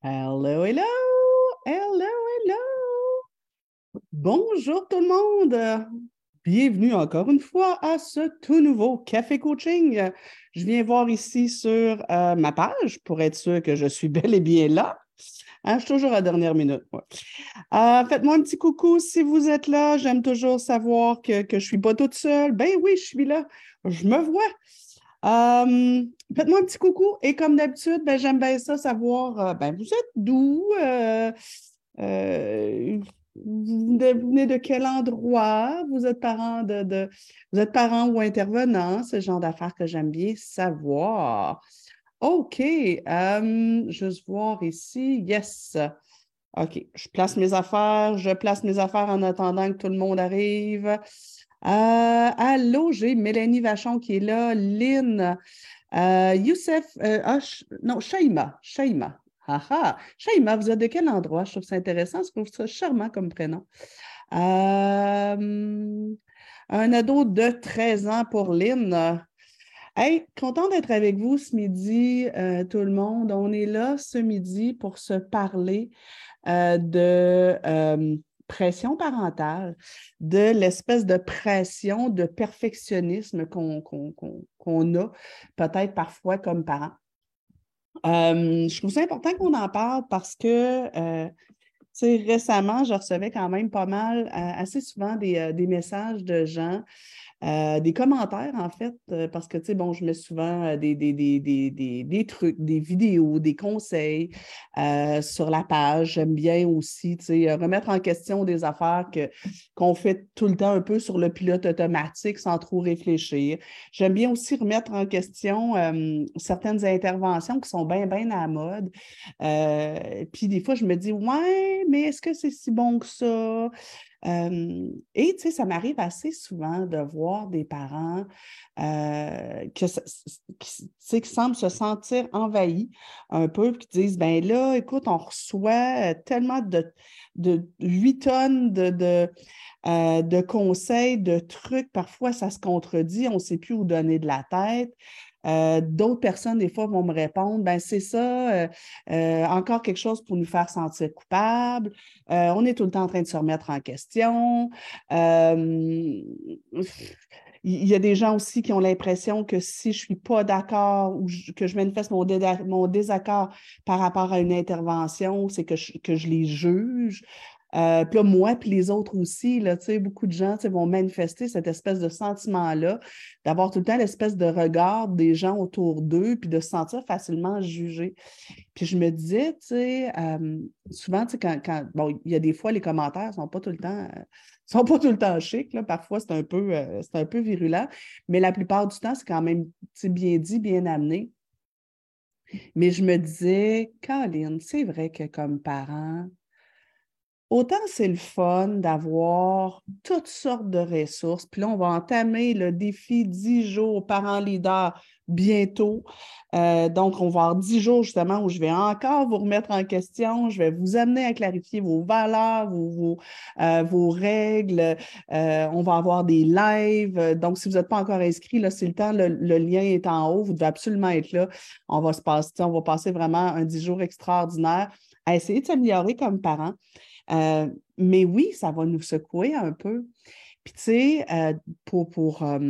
Hello, hello, hello, hello. Bonjour tout le monde. Bienvenue encore une fois à ce tout nouveau Café Coaching. Je viens voir ici sur euh, ma page pour être sûr que je suis bel et bien là. Hein, je suis toujours à dernière minute. Euh, faites-moi un petit coucou si vous êtes là. J'aime toujours savoir que, que je ne suis pas toute seule. Ben oui, je suis là. Je me vois. Euh, faites-moi un petit coucou. Et comme d'habitude, ben, j'aime bien ça, savoir, euh, ben, vous êtes d'où? Euh, vous venez de quel endroit? Vous êtes parent de, vous êtes parent ou intervenant? Le genre d'affaires que j'aime bien savoir. OK. juste voir ici. Yes. OK. Je place mes affaires. Je place mes affaires en attendant que tout le monde arrive. Euh, allô, j'ai Mélanie Vachon qui est là, Lynn, euh, Youssef, euh, ah, non, Shaima, Shaima. Ah Shaima, vous êtes de quel endroit? Je trouve ça intéressant, je trouve ça charmant comme prénom. un ado de 13 ans pour Lynn. Hey, content d'être avec vous ce midi, tout le monde. On est là ce midi pour se parler de pression parentale, de l'espèce de pression de perfectionnisme qu'on a peut-être parfois comme parents. Euh, je trouve ça important qu'on en parle parce que euh, récemment, je recevais quand même pas mal, euh, assez souvent des, des messages de gens euh, des commentaires, en fait, euh, parce que, tu sais, bon, je mets souvent euh, des, des, des, trucs, des vidéos, des conseils sur la page. J'aime bien aussi, tu sais, remettre en question des affaires qu'on fait tout le temps un peu sur le pilote automatique sans trop réfléchir. J'aime bien aussi remettre en question certaines interventions qui sont bien, bien à la mode. puis des fois, je me dis, ouais, mais est-ce que c'est si bon que ça? Et tu sais, ça m'arrive assez souvent de voir des parents qui, qui, semblent se sentir envahis un peu, qui disent, ben là, écoute, on reçoit tellement de, de 8 tonnes de, de, de conseils, de trucs, parfois ça se contredit, on ne sait plus où donner de la tête. Euh, d'autres personnes, des fois, vont me répondre, ben c'est ça, euh, euh, encore quelque chose pour nous faire sentir coupables. on est tout le temps en train de se remettre en question. il y a des gens aussi qui ont l'impression que si je ne suis pas d'accord ou que je manifeste mon, désaccord par rapport à une intervention, c'est que que je les juge. Euh, puis là, moi, puis les autres aussi, là, beaucoup de gens vont manifester cette espèce de sentiment-là, d'avoir tout le temps l'espèce de regard des gens autour d'eux, puis de se sentir facilement jugé. Puis je me disais, tu sais, euh, souvent, quand, quand, bon, il y a des fois, les commentaires ne sont pas tout le temps. Euh, sont pas tout le temps chics, là. parfois c'est un, peu, c'est un peu virulent, mais la plupart du temps, c'est quand même bien dit, bien amené. Mais je me disais, Caroline, c'est vrai que comme parent, Autant c'est le fun d'avoir toutes sortes de ressources. Puis là, on va entamer le défi 10 jours parents leader bientôt. Euh, donc, on va avoir 10 jours justement où je vais encore vous remettre en question. Je vais vous amener à clarifier vos valeurs, vos, euh, règles. Euh, on va avoir des lives. Donc, si vous n'êtes pas encore inscrit, là, c'est le temps. Le, lien est en haut. Vous devez absolument être là. On va se passer, on va passer vraiment un 10 jours extraordinaire à essayer de s'améliorer comme parents. Euh, mais oui, ça va nous secouer un peu. Puis, tu sais, euh, pour, pour euh,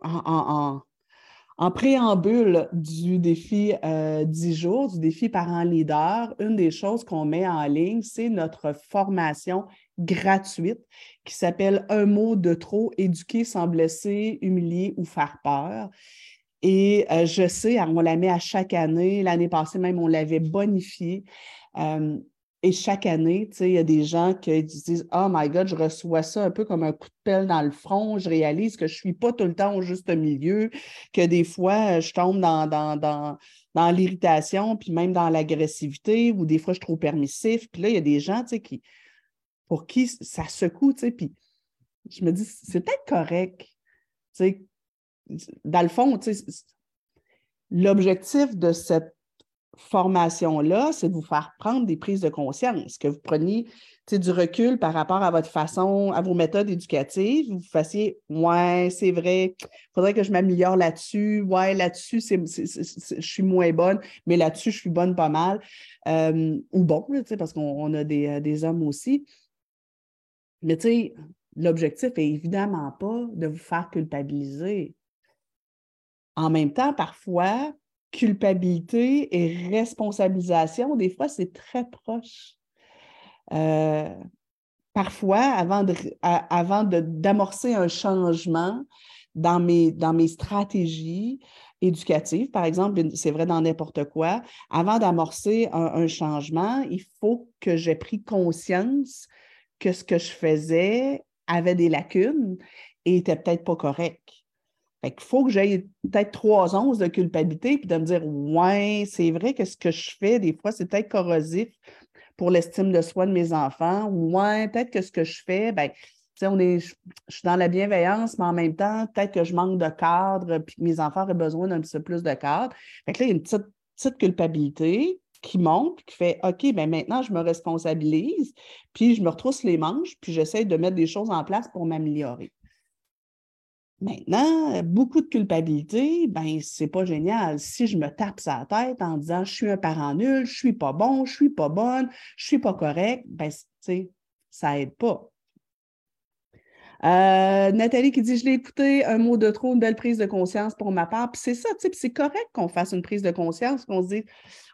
en, préambule du défi 10 jours, du défi parent leader, une des choses qu'on met en ligne, c'est notre formation gratuite qui s'appelle Un mot de trop, éduquer sans blesser, humilier ou faire peur. Et je sais, on la met à chaque année. L'année passée même, on l'avait bonifiée. Et chaque année, il y a des gens qui disent Oh my God, je reçois ça un peu comme un coup de pelle dans le front. Je réalise que je ne suis pas tout le temps au juste milieu, que des fois, je tombe dans, dans, dans, dans l'irritation, puis même dans l'agressivité, ou des fois, je suis trop permissif. Puis là, il y a des gens qui, pour qui ça secoue. Puis je me dis C'est peut-être correct. Dans le fond, l'objectif de cette formation-là, c'est de vous faire prendre des prises de conscience, que vous preniez du recul par rapport à votre façon, à vos méthodes éducatives, vous fassiez Ouais, c'est vrai, il faudrait que je m'améliore là-dessus. Ouais, là-dessus, je suis moins bonne, mais là-dessus, je suis bonne pas mal. Euh, ou bon, parce qu'on a des, euh, des, hommes aussi. Mais tu sais, l'objectif est évidemment pas de vous faire culpabiliser. En même temps, parfois, culpabilité et responsabilisation, des fois, c'est très proche. Euh, parfois, avant, d'amorcer un changement dans mes, dans mes stratégies éducatives, par exemple, c'est vrai dans n'importe quoi, avant d'amorcer un, changement, il faut que j'ai pris conscience que ce que je faisais avait des lacunes et était peut-être pas correct. Fait qu'il faut que j'aie peut-être trois onces de culpabilité puis de me dire Ouais, c'est vrai que ce que je fais, des fois, c'est peut-être corrosif pour l'estime de soi de mes enfants. Ou ouais, peut-être que ce que je fais, ben, on est, je, suis dans la bienveillance, mais en même temps, peut-être que je manque de cadre, puis que mes enfants auraient besoin d'un petit peu plus de cadre. Fait que là, il y a une petite, petite culpabilité qui monte, qui fait OK, ben maintenant, je me responsabilise, puis je me retrousse les manches, puis j'essaie de mettre des choses en place pour m'améliorer. Maintenant, beaucoup de culpabilité, ben c'est pas génial. Si je me tape sa tête en disant je suis un parent nul, je suis pas bon, je suis pas bonne, je suis pas correct, ben ça aide pas. Euh, Nathalie qui dit Je l'ai écouté, un mot de trop, une belle prise de conscience pour ma part. Puis c'est ça, c'est correct qu'on fasse une prise de conscience, qu'on se dise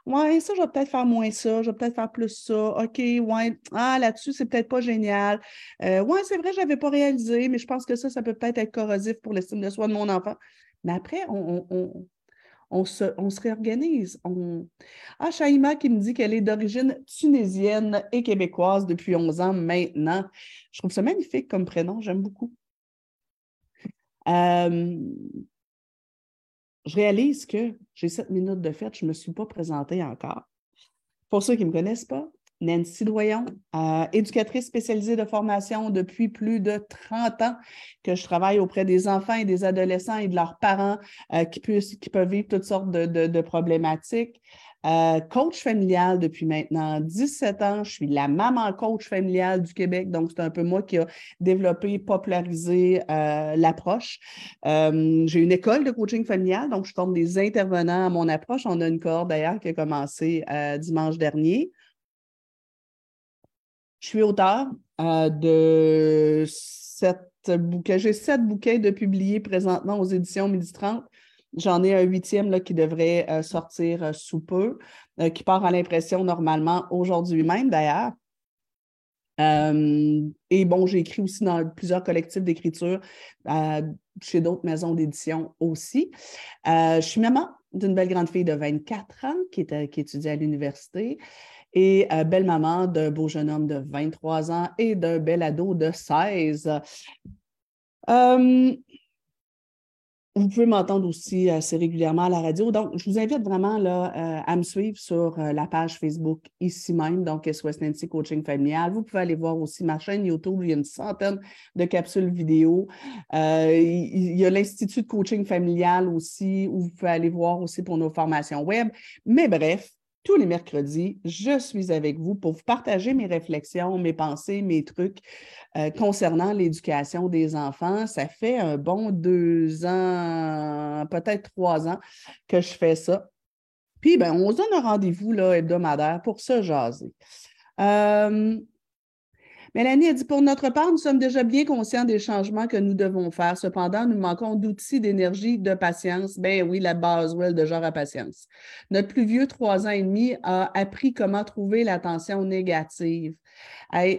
Ouais, ça, je vais peut-être faire moins ça, je vais peut-être faire plus ça. OK, ouais, ah, là-dessus, c'est peut-être pas génial. Euh, ouais, c'est vrai, je n'avais pas réalisé, mais je pense que ça, ça peut peut-être être corrosif pour l'estime de soi de mon enfant. Mais après, on, se, réorganise. On... Ah, Shaima qui me dit qu'elle est d'origine tunisienne et québécoise depuis 11 ans maintenant. Je trouve ça magnifique comme prénom, j'aime beaucoup. Euh, je réalise que j'ai sept minutes de fête, je ne me suis pas présentée encore. Pour ceux qui ne me connaissent pas, Nancy Doyon, euh, éducatrice spécialisée de formation depuis plus de 30 ans, que je travaille auprès des enfants et des adolescents et de leurs parents euh, qui, peuvent vivre toutes sortes de problématiques. Euh, coach familial depuis maintenant 17 ans. Je suis la maman coach familiale du Québec, donc c'est un peu moi qui a développé, popularisé l'approche. J'ai une école de coaching familial, donc je forme des intervenants à mon approche. On a une cohorte d'ailleurs qui a commencé dimanche dernier. Je suis auteur de sept bouquets. J'ai sept bouquets de publiés présentement aux éditions Midi 30 J'en ai un huitième là, qui devrait euh, sortir euh, sous peu, euh, qui part à l'impression normalement aujourd'hui même d'ailleurs. et bon, j'ai écrit aussi dans plusieurs collectifs d'écriture chez d'autres maisons d'édition aussi. je suis maman d'une belle grande fille de 24 ans qui, est, qui étudie à l'université et belle maman d'un beau jeune homme de 23 ans et d'un bel ado de 16. Vous pouvez m'entendre aussi assez régulièrement à la radio. Donc, je vous invite vraiment là, euh, à me suivre sur euh, la page Facebook ici même, donc SOS Nancy Coaching Familial. Vous pouvez aller voir aussi ma chaîne YouTube, il y a une centaine de capsules vidéo. Euh, il y a l'Institut de coaching familial aussi, où vous pouvez aller voir aussi pour nos formations web. Mais bref, tous les mercredis, je suis avec vous pour vous partager mes réflexions, mes pensées, mes trucs euh, concernant l'éducation des enfants. Ça fait un bon deux ans, peut-être trois ans que je fais ça. Puis, ben, on se donne un rendez-vous hebdomadaire pour se jaser. Euh, Mélanie a dit Pour notre part, nous sommes déjà bien conscients des changements que nous devons faire. Cependant, nous manquons d'outils, d'énergie, de patience. Ben oui, la base well, de genre à patience. Notre plus vieux, trois ans et demi, a appris comment trouver l'attention négative.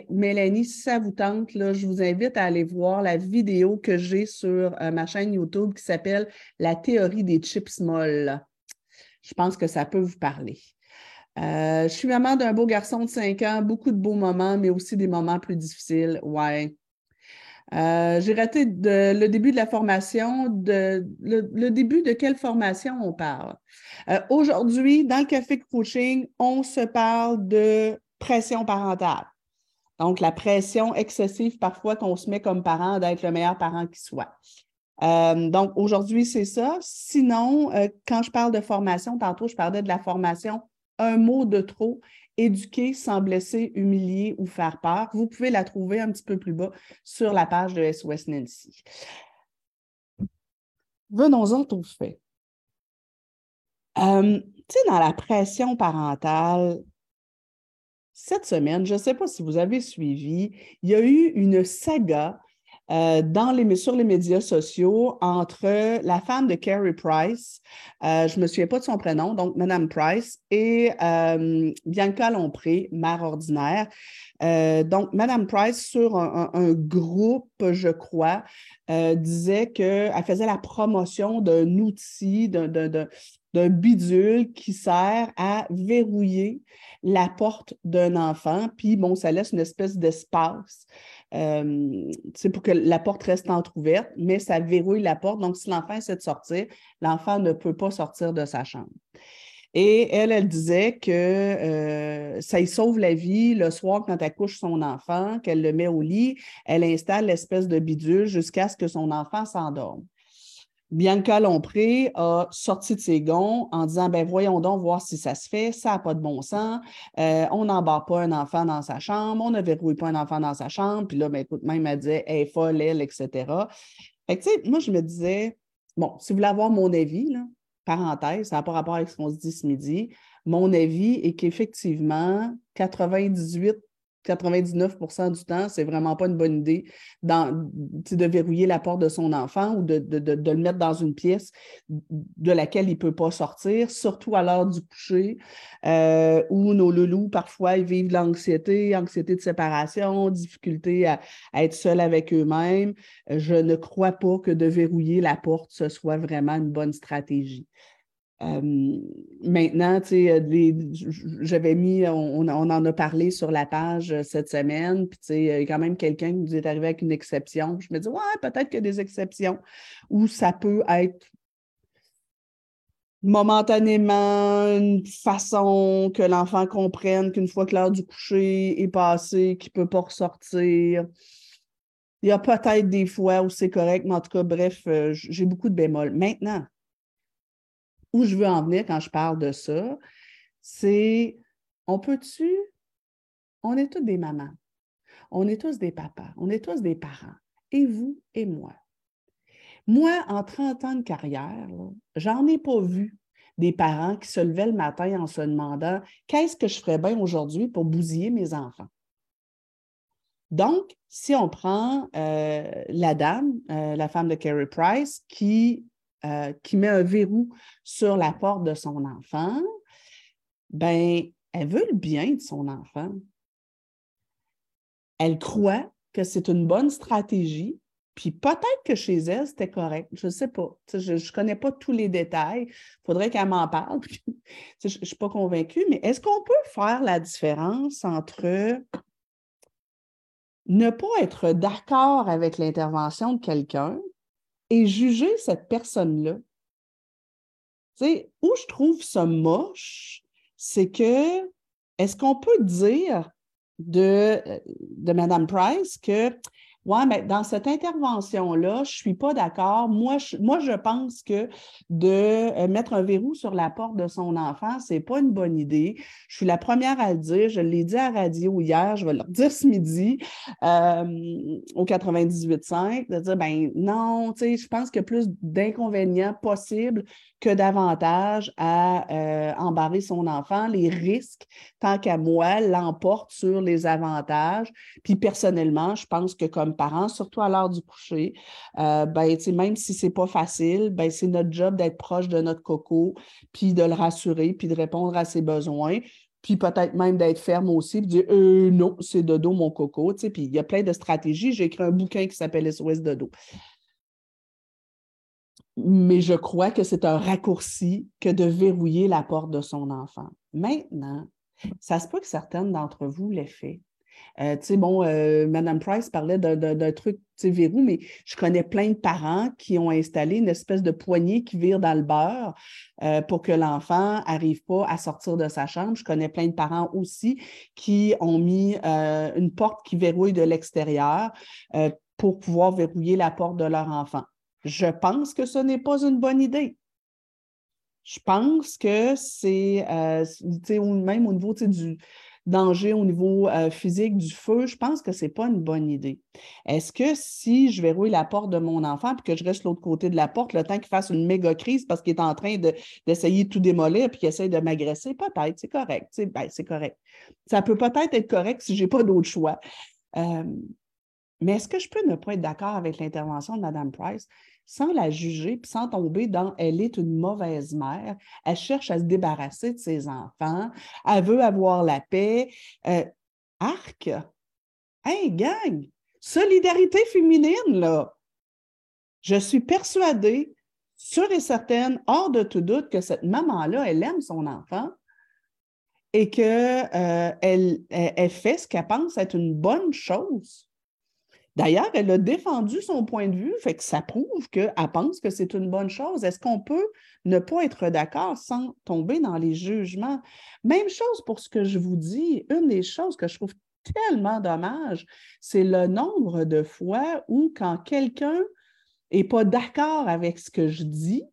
Mélanie, si ça vous tente, là, je vous invite à aller voir la vidéo que j'ai sur euh, ma chaîne YouTube qui s'appelle La théorie des chips molles. Je pense que ça peut vous parler. Euh, je suis maman d'un beau garçon de 5 ans, beaucoup de beaux moments, mais aussi des moments plus difficiles. Ouais. Euh, j'ai raté le début de la formation. Le, début de quelle formation on parle? Euh, aujourd'hui, dans le café coaching, on se parle de pression parentale. Donc, la pression excessive parfois qu'on se met comme parent d'être le meilleur parent qui soit. donc, aujourd'hui, c'est ça. Sinon, quand je parle de formation, tantôt, je parlais de la formation un mot de trop, éduquer sans blesser, humilier ou faire peur. Vous pouvez la trouver un petit peu plus bas sur la page de SOS Nancy. Venons-en au fait. Euh, tu sais, dans la pression parentale, cette semaine, je ne sais pas si vous avez suivi, il y a eu une saga euh, dans les, sur les médias sociaux entre la femme de Carrie Price, euh, je ne me souviens pas de son prénom, donc Madame Price, et euh, Bianca Lompré, mère ordinaire. donc, Madame Price, sur un, groupe, je crois, disait qu'elle faisait la promotion d'un outil, d'un bidules qui sert à verrouiller la porte d'un enfant, puis bon, ça laisse une espèce d'espace euh, pour que la porte reste entrouverte, mais ça verrouille la porte. Donc, si l'enfant essaie de sortir, l'enfant ne peut pas sortir de sa chambre. Et elle, elle disait que euh, ça y sauve la vie le soir quand elle couche son enfant, qu'elle le met au lit, elle installe l'espèce de bidule jusqu'à ce que son enfant s'endorme. Bianca Lompré a sorti de ses gonds en disant ben voyons donc voir si ça se fait, ça n'a pas de bon sens, euh, on n'embarque pas un enfant dans sa chambre, on ne verrouille pas un enfant dans sa chambre, puis là, ben, écoute, même elle disait elle est folle, elle, etc. Fait que, tu sais, moi, je me disais, bon, si vous voulez avoir mon avis, là, parenthèse, ça n'a pas rapport avec ce qu'on se dit ce midi, mon avis est qu'effectivement, 98 99% du temps, c'est vraiment pas une bonne idée de verrouiller la porte de son enfant ou de, le mettre dans une pièce de laquelle il ne peut pas sortir, surtout à l'heure du coucher, euh, où nos loulous, parfois, ils vivent l'anxiété, anxiété de séparation, difficulté à, à être seuls avec eux-mêmes. Je ne crois pas que de verrouiller la porte, ce soit vraiment une bonne stratégie maintenant, tu sais, j'avais mis, on, en a parlé sur la page euh, cette semaine, puis il y a quand même quelqu'un qui nous est arrivé avec une exception. Je me dis, ouais, peut-être qu'il y a des exceptions où ça peut être momentanément une façon que l'enfant comprenne qu'une fois que l'heure du coucher est passée, qu'il ne peut pas ressortir. Il y a peut-être des fois où c'est correct, mais en tout cas, bref, euh, j'ai beaucoup de bémols. Maintenant, où je veux en venir quand je parle de ça, c'est on peut-tu, on est tous des mamans, on est tous des papas, on est tous des parents, et vous et moi. Moi, en 30 ans de carrière, j'en ai pas vu des parents qui se levaient le matin en se demandant qu'est-ce que je ferais bien aujourd'hui pour bousiller mes enfants? Donc, si on prend euh, la dame, euh, la femme de Carrie Price, qui euh, qui met un verrou sur la porte de son enfant, ben, elle veut le bien de son enfant. Elle croit que c'est une bonne stratégie, puis peut-être que chez elle, c'était correct. Je ne sais pas. Je ne connais pas tous les détails. Il faudrait qu'elle m'en parle. je ne suis pas convaincue, mais est-ce qu'on peut faire la différence entre ne pas être d'accord avec l'intervention de quelqu'un, et juger cette personne-là. Tu sais, où je trouve ça moche, c'est que est-ce qu'on peut dire de, de Mme Price que oui, mais dans cette intervention-là, je ne suis pas d'accord. Moi je, moi, je pense que de euh, mettre un verrou sur la porte de son enfant, ce n'est pas une bonne idée. Je suis la première à le dire. Je l'ai dit à radio hier, je vais le dire ce midi euh, au 98.5, de dire, ben non, tu sais, je pense qu'il y a plus d'inconvénients possibles que davantage à euh, embarrer son enfant. Les risques, tant qu'à moi, l'emportent sur les avantages. Puis personnellement, je pense que comme parents, surtout à l'heure du coucher, euh, ben, même si ce n'est pas facile, ben, c'est notre job d'être proche de notre coco, puis de le rassurer, puis de répondre à ses besoins puis peut-être même d'être ferme aussi, puis dire euh, non, c'est dodo mon coco. Tu puis il y a plein de stratégies. J'ai écrit un bouquin qui s'appelle SOS Dodo mais je crois que c'est un raccourci que de verrouiller la porte de son enfant. Maintenant, ça se peut que certaines d'entre vous l'aient fait. Euh, tu sais, bon, euh, Mme Price parlait d'un truc, tu sais, verrou, mais je connais plein de parents qui ont installé une espèce de poignée qui vire dans le beurre euh, pour que l'enfant n'arrive pas à sortir de sa chambre. Je connais plein de parents aussi qui ont mis une porte qui verrouille de l'extérieur pour pouvoir verrouiller la porte de leur enfant. Je pense que ce n'est pas une bonne idée. Je pense que c'est, euh, même au niveau du danger au niveau euh, physique du feu, je pense que ce n'est pas une bonne idée. Est-ce que si je verrouille la porte de mon enfant et que je reste l'autre côté de la porte, le temps qu'il fasse une méga crise parce qu'il est en train d'essayer de, tout démolir puis qu'il essaie de m'agresser, peut-être, c'est correct. Ben, c'est correct. Ça peut peut-être être correct si je n'ai pas d'autre choix. Euh, mais est-ce que je peux ne pas être d'accord avec l'intervention de Mme Price? Sans la juger, puis sans tomber dans elle est une mauvaise mère, elle cherche à se débarrasser de ses enfants, elle veut avoir la paix. Euh, arc! Hey, gang! Solidarité féminine, là! Je suis persuadée, sûre et certaine, hors de tout doute, que cette maman-là, elle aime son enfant et qu'elle euh, elle fait ce qu'elle pense être une bonne chose. D'ailleurs, elle a défendu son point de vue, fait que ça prouve qu'elle pense que c'est une bonne chose. Est-ce qu'on peut ne pas être d'accord sans tomber dans les jugements? Même chose pour ce que je vous dis. Une des choses que je trouve tellement dommage, c'est le nombre de fois où quand quelqu'un n'est pas d'accord avec ce que je dis,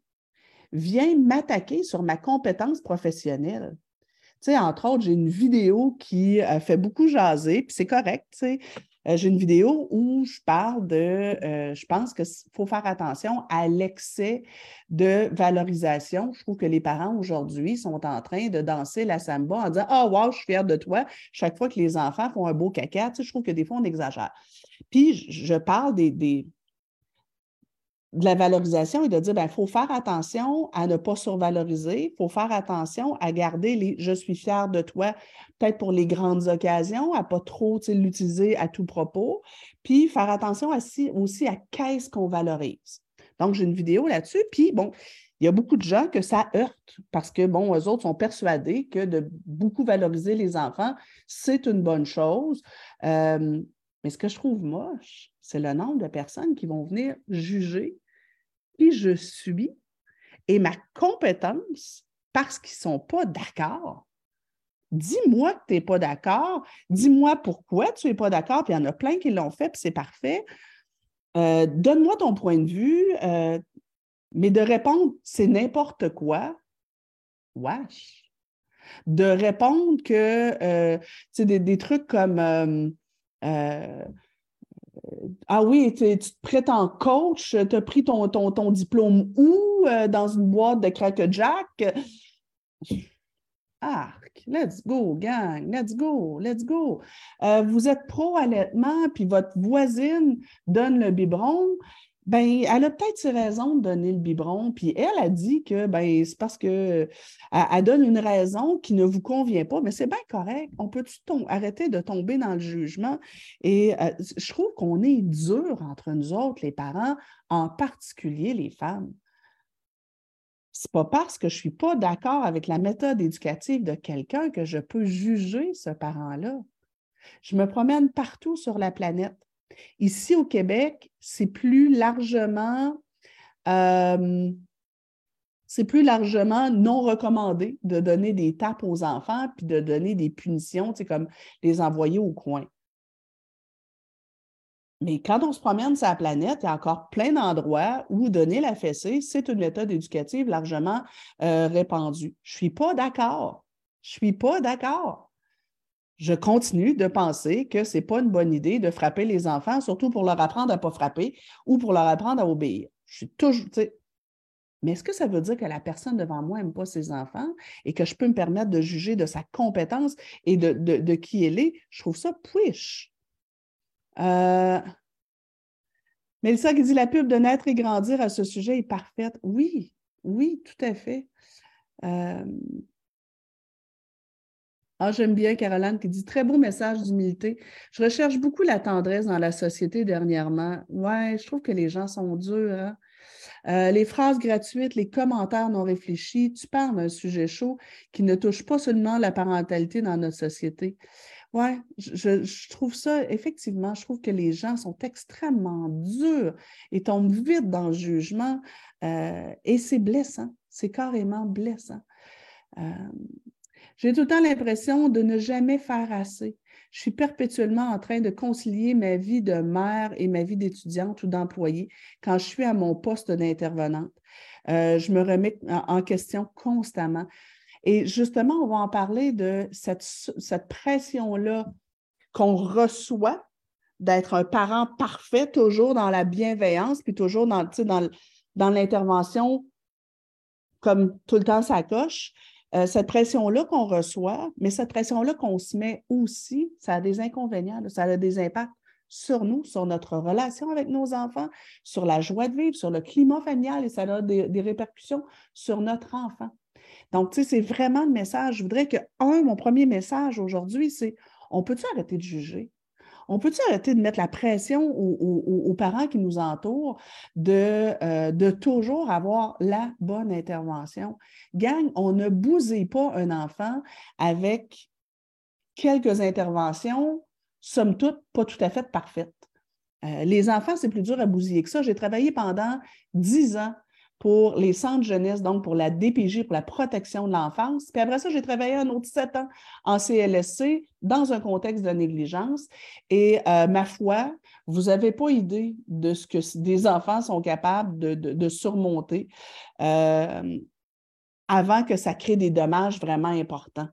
vient m'attaquer sur ma compétence professionnelle. Tu sais, entre autres, j'ai une vidéo qui fait beaucoup jaser, puis c'est correct. Euh, j'ai une vidéo où je parle de, euh, je pense qu'il faut faire attention à l'excès de valorisation. Je trouve que les parents aujourd'hui sont en train de danser la samba en disant Ah, oh, wow, je suis fière de toi. Chaque fois que les enfants font un beau caca, je trouve que des fois, on exagère. Puis, je parle des, de la valorisation et de dire, il ben, faut faire attention à ne pas survaloriser, il faut faire attention à garder les je suis fier de toi, peut-être pour les grandes occasions, à ne pas trop l'utiliser à tout propos, puis faire attention aussi à qu'est-ce qu'on valorise. Donc, j'ai une vidéo là-dessus, puis bon, il y a beaucoup de gens que ça heurte parce que, bon, eux autres sont persuadés que de beaucoup valoriser les enfants, c'est une bonne chose. Euh, mais ce que je trouve moche, c'est le nombre de personnes qui vont venir juger je suis et ma compétence parce qu'ils ne sont pas d'accord. Dis-moi que tu n'es pas d'accord. Dis-moi pourquoi tu n'es pas d'accord. Puis il y en a plein qui l'ont fait, puis c'est parfait. Euh, donne-moi ton point de vue. Euh, mais de répondre, c'est n'importe quoi. Wesh. De répondre que, euh, des, des, trucs comme ah oui, tu te prétends coach, tu as pris ton, ton, diplôme où? Euh, dans une boîte de crack-jack? Arc, let's go, gang, let's go, let's go. Euh, vous êtes pro-allaitement, puis votre voisine donne le biberon. Ben, elle a peut-être ses raisons de donner le biberon, puis elle a dit que ben, c'est parce qu'elle elle donne une raison qui ne vous convient pas, mais c'est bien correct. On peut arrêter de tomber dans le jugement? Et euh, je trouve qu'on est dur entre nous autres, les parents, en particulier les femmes. C'est pas parce que je suis pas d'accord avec la méthode éducative de quelqu'un que je peux juger ce parent-là. Je me promène partout sur la planète. Ici au Québec, c'est plus largement euh, c'est plus largement non recommandé de donner des tapes aux enfants puis de donner des punitions, comme les envoyer au coin. Mais quand on se promène sur la planète, il y a encore plein d'endroits où donner la fessée, c'est une méthode éducative largement euh, répandue. Je ne suis pas d'accord. Je ne suis pas d'accord je continue de penser que ce n'est pas une bonne idée de frapper les enfants, surtout pour leur apprendre à ne pas frapper ou pour leur apprendre à obéir. Je suis toujours. Mais est-ce que ça veut dire que la personne devant moi n'aime pas ses enfants et que je peux me permettre de juger de sa compétence et de, qui elle est? Je trouve ça push. Euh... Mélissa qui dit la pub de naître et grandir à ce sujet est parfaite. Oui, oui, tout à fait. Euh... Ah, j'aime bien Caroline qui dit très beau message d'humilité. Je recherche beaucoup la tendresse dans la société dernièrement. Ouais, je trouve que les gens sont durs. Hein. Euh, les phrases gratuites, les commentaires non réfléchis, tu parles d'un sujet chaud qui ne touche pas seulement la parentalité dans notre société. Oui, je, trouve ça, effectivement, je trouve que les gens sont extrêmement durs et tombent vite dans le jugement euh, et c'est blessant, c'est carrément blessant. Euh, j'ai tout le temps l'impression de ne jamais faire assez. Je suis perpétuellement en train de concilier ma vie de mère et ma vie d'étudiante ou d'employée quand je suis à mon poste d'intervenante. Euh, je me remets en, question constamment. Et justement, on va en parler de cette, pression-là qu'on reçoit d'être un parent parfait, toujours dans la bienveillance, puis toujours dans, dans l'intervention comme tout le temps ça coche. Euh, cette pression-là qu'on reçoit, mais cette pression-là qu'on se met aussi, ça a des inconvénients, ça a des impacts sur nous, sur notre relation avec nos enfants, sur la joie de vivre, sur le climat familial et ça a des, répercussions sur notre enfant. Donc, tu sais, c'est vraiment le message. Je voudrais que, un, mon premier message aujourd'hui, c'est on peut-tu arrêter de juger? On peut-tu arrêter de mettre la pression aux, parents qui nous entourent de, euh, de, toujours avoir la bonne intervention? Gang, on ne bousille pas un enfant avec quelques interventions, somme toute, pas tout à fait parfaites. Euh, les enfants, c'est plus dur à bousiller que ça. J'ai travaillé pendant dix ans pour les centres jeunesse, donc pour la DPJ, pour la protection de l'enfance. Puis après ça, j'ai travaillé un autre sept ans en CLSC dans un contexte de négligence. Et euh, ma foi, vous n'avez pas idée de ce que des enfants sont capables de, surmonter euh, avant que ça crée des dommages vraiment importants.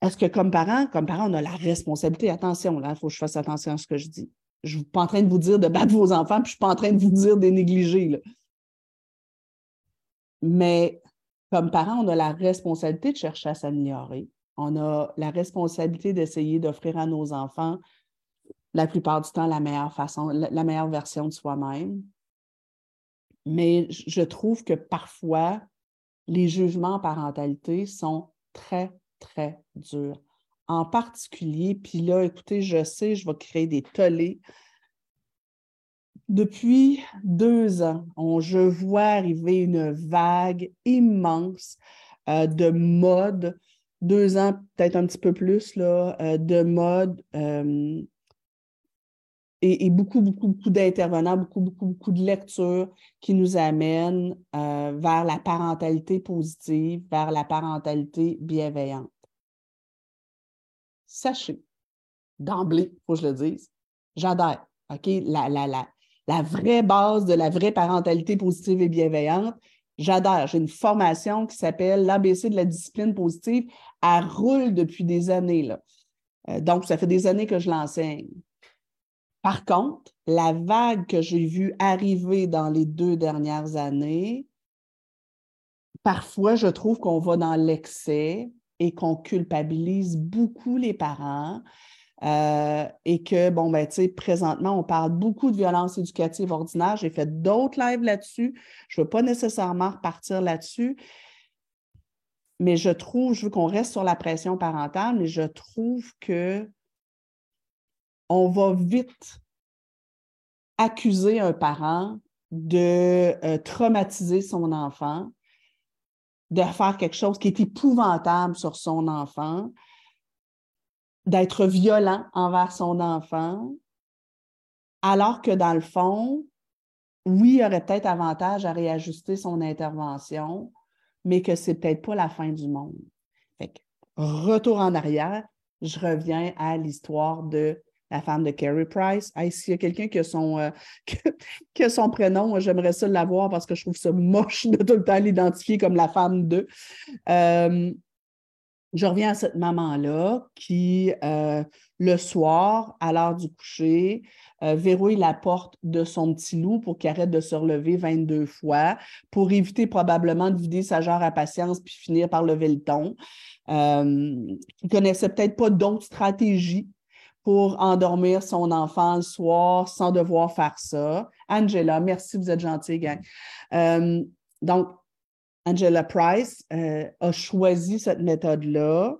Est-ce que comme parent, comme parent, on a la responsabilité, attention, là, il faut que je fasse attention à ce que je dis. Je ne suis pas en train de vous dire de battre vos enfants, puis je ne suis pas en train de vous dire de négliger. Là. Mais comme parents, on a la responsabilité de chercher à s'améliorer. On a la responsabilité d'essayer d'offrir à nos enfants la plupart du temps la meilleure façon, la meilleure version de soi-même. Mais je trouve que parfois, les jugements en parentalité sont très, très durs. En particulier, puis là, écoutez, je sais, je vais créer des tollés depuis deux ans, je vois arriver une vague immense euh, de mode, deux ans, peut-être un petit peu plus, là, euh, de mode euh, et, beaucoup, beaucoup, beaucoup d'intervenants, beaucoup, beaucoup, beaucoup de lectures qui nous amènent vers la parentalité positive, vers la parentalité bienveillante. Sachez, d'emblée, il faut que je le dise, j'adhère. OK? La, la, la, la vraie base de la vraie parentalité positive et bienveillante. J'adore. J'ai une formation qui s'appelle l'ABC de la discipline positive. Elle roule depuis des années. Là. Euh, donc, ça fait des années que je l'enseigne. Par contre, la vague que j'ai vue arriver dans les deux dernières années, parfois, je trouve qu'on va dans l'excès et qu'on culpabilise beaucoup les parents euh, et que, bon, ben, tu sais, présentement, on parle beaucoup de violence éducative ordinaire. J'ai fait d'autres lives là-dessus. Je ne veux pas nécessairement repartir là-dessus. Mais je trouve, je veux qu'on reste sur la pression parentale, mais je trouve que on va vite accuser un parent de euh, traumatiser son enfant, de faire quelque chose qui est épouvantable sur son enfant, d'être violent envers son enfant, alors que dans le fond, oui, il aurait peut-être avantage à réajuster son intervention, mais que c'est peut-être pas la fin du monde. Fait retour en arrière, je reviens à l'histoire de la femme de Carrie Price. S'il y a quelqu'un qui, a son, euh, son prénom, j'aimerais ça l'avoir parce que je trouve ça moche de tout le temps l'identifier comme la femme de. Euh, je reviens à cette maman-là qui, euh, le soir, à l'heure du coucher, euh, verrouille la porte de son petit loup pour qu'il arrête de se relever 22 fois, pour éviter probablement de vider sa jarre à patience puis finir par lever le ton. Euh, il ne connaissait peut-être pas d'autres stratégies pour endormir son enfant le soir sans devoir faire ça. Angela, merci, vous êtes gentille, gang. donc, Angela Price euh, a choisi cette méthode-là.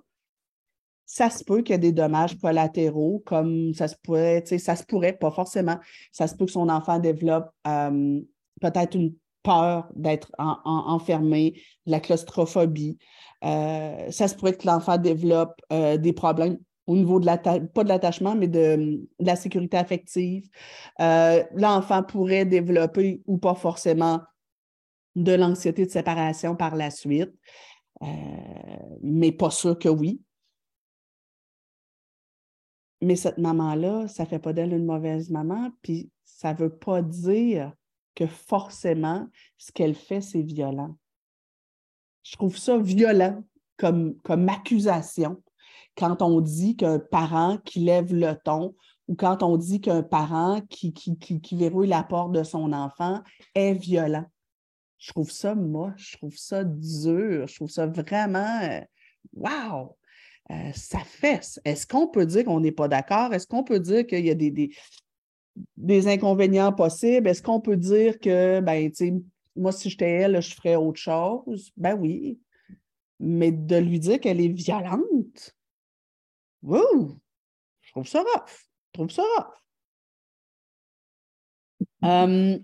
Ça se peut qu'il y ait des dommages collatéraux, comme ça se pourrait, ça se pourrait, pas forcément, ça se peut que son enfant développe euh, peut-être une peur d'être enfermé, la claustrophobie. Euh, ça se pourrait que l'enfant développe des problèmes au niveau de la pas de l'attachement, mais de, la sécurité affective. l'enfant pourrait développer ou pas forcément de l'anxiété de séparation par la suite, euh, mais pas sûr que oui. Mais cette maman-là, ça ne fait pas d'elle une mauvaise maman, puis ça ne veut pas dire que forcément, ce qu'elle fait, c'est violent. Je trouve ça violent comme, accusation quand on dit qu'un parent qui lève le ton ou quand on dit qu'un parent qui, verrouille la porte de son enfant est violent. Je trouve ça moche, je trouve ça dur, je trouve ça vraiment euh, wow! Euh, ça fait. Est-ce qu'on peut dire qu'on n'est pas d'accord? Est-ce qu'on peut dire qu'il y a des, des, des inconvénients possibles? Est-ce qu'on peut dire que, ben, tu sais, moi, si j'étais elle, je ferais autre chose? Ben oui. Mais de lui dire qu'elle est violente, Wouh! Je trouve ça rough. Je trouve ça rough. Hum,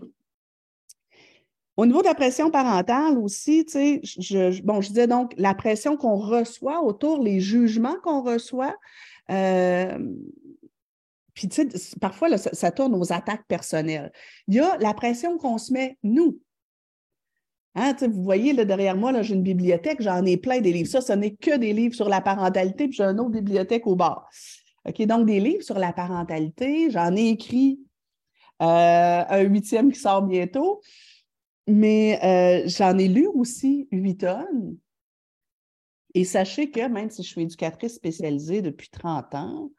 au niveau de la pression parentale aussi, tu sais, je, bon, je disais donc la pression qu'on reçoit autour, les jugements qu'on reçoit. Euh, puis, tu sais, parfois, ça, tourne aux attaques personnelles. Il y a la pression qu'on se met, nous. Hein, vous voyez, là, derrière moi, j'ai une bibliothèque, j'en ai plein des livres. Ça, ce n'est que des livres sur la parentalité, puis j'ai une autre bibliothèque au bas. OK, donc des livres sur la parentalité, j'en ai écrit euh, un huitième qui sort bientôt. Mais euh, j'en ai lu aussi huit tonnes. Et sachez que même si je suis éducatrice spécialisée depuis 30 ans,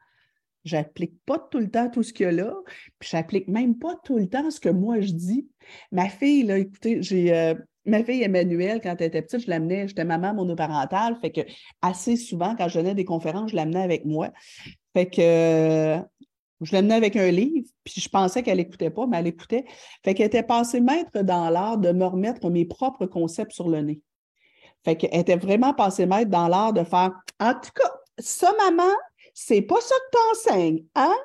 j'applique pas tout le temps tout ce qu'il y a là, puis j'applique même pas tout le temps ce que moi je dis. Ma fille, là, écoutez, j'ai euh, ma fille Emmanuelle, quand elle était petite, je l'amenais, j'étais maman monoparentale, fait que assez souvent, quand je donnais des conférences, je l'amenais avec moi. Fait que je l'amenais avec un livre, puis je pensais qu'elle n'écoutait pas, mais elle écoutait. Fait qu'elle était passée maître dans l'art de me remettre mes propres concepts sur le nez. Fait qu'elle était vraiment passée maître dans l'art de faire En tout cas, ça, maman, c'est pas ça que tu enseignes, hein?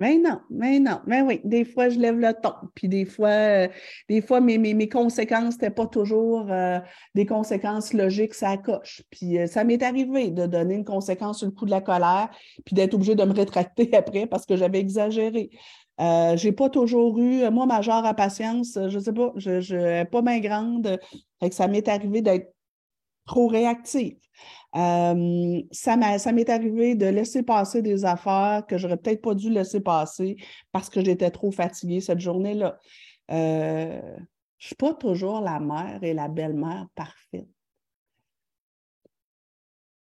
Mais non, mais non, mais oui, des fois, je lève le ton. Puis des fois, euh, des fois mes, mes, conséquences n'étaient pas toujours euh, des conséquences logiques, ça coche. Puis euh, ça m'est arrivé de donner une conséquence sur le coup de la colère, puis d'être obligée de me rétracter après parce que j'avais exagéré. Je n'ai pas toujours eu, moi, ma genre à patience, je sais pas, je n'ai pas main grande. Ça m'est arrivé d'être trop réactive. Euh, ça m'est arrivé de laisser passer des affaires que j'aurais peut-être pas dû laisser passer parce que j'étais trop fatiguée cette journée-là. Euh, je ne suis pas toujours la mère et la belle-mère parfaite.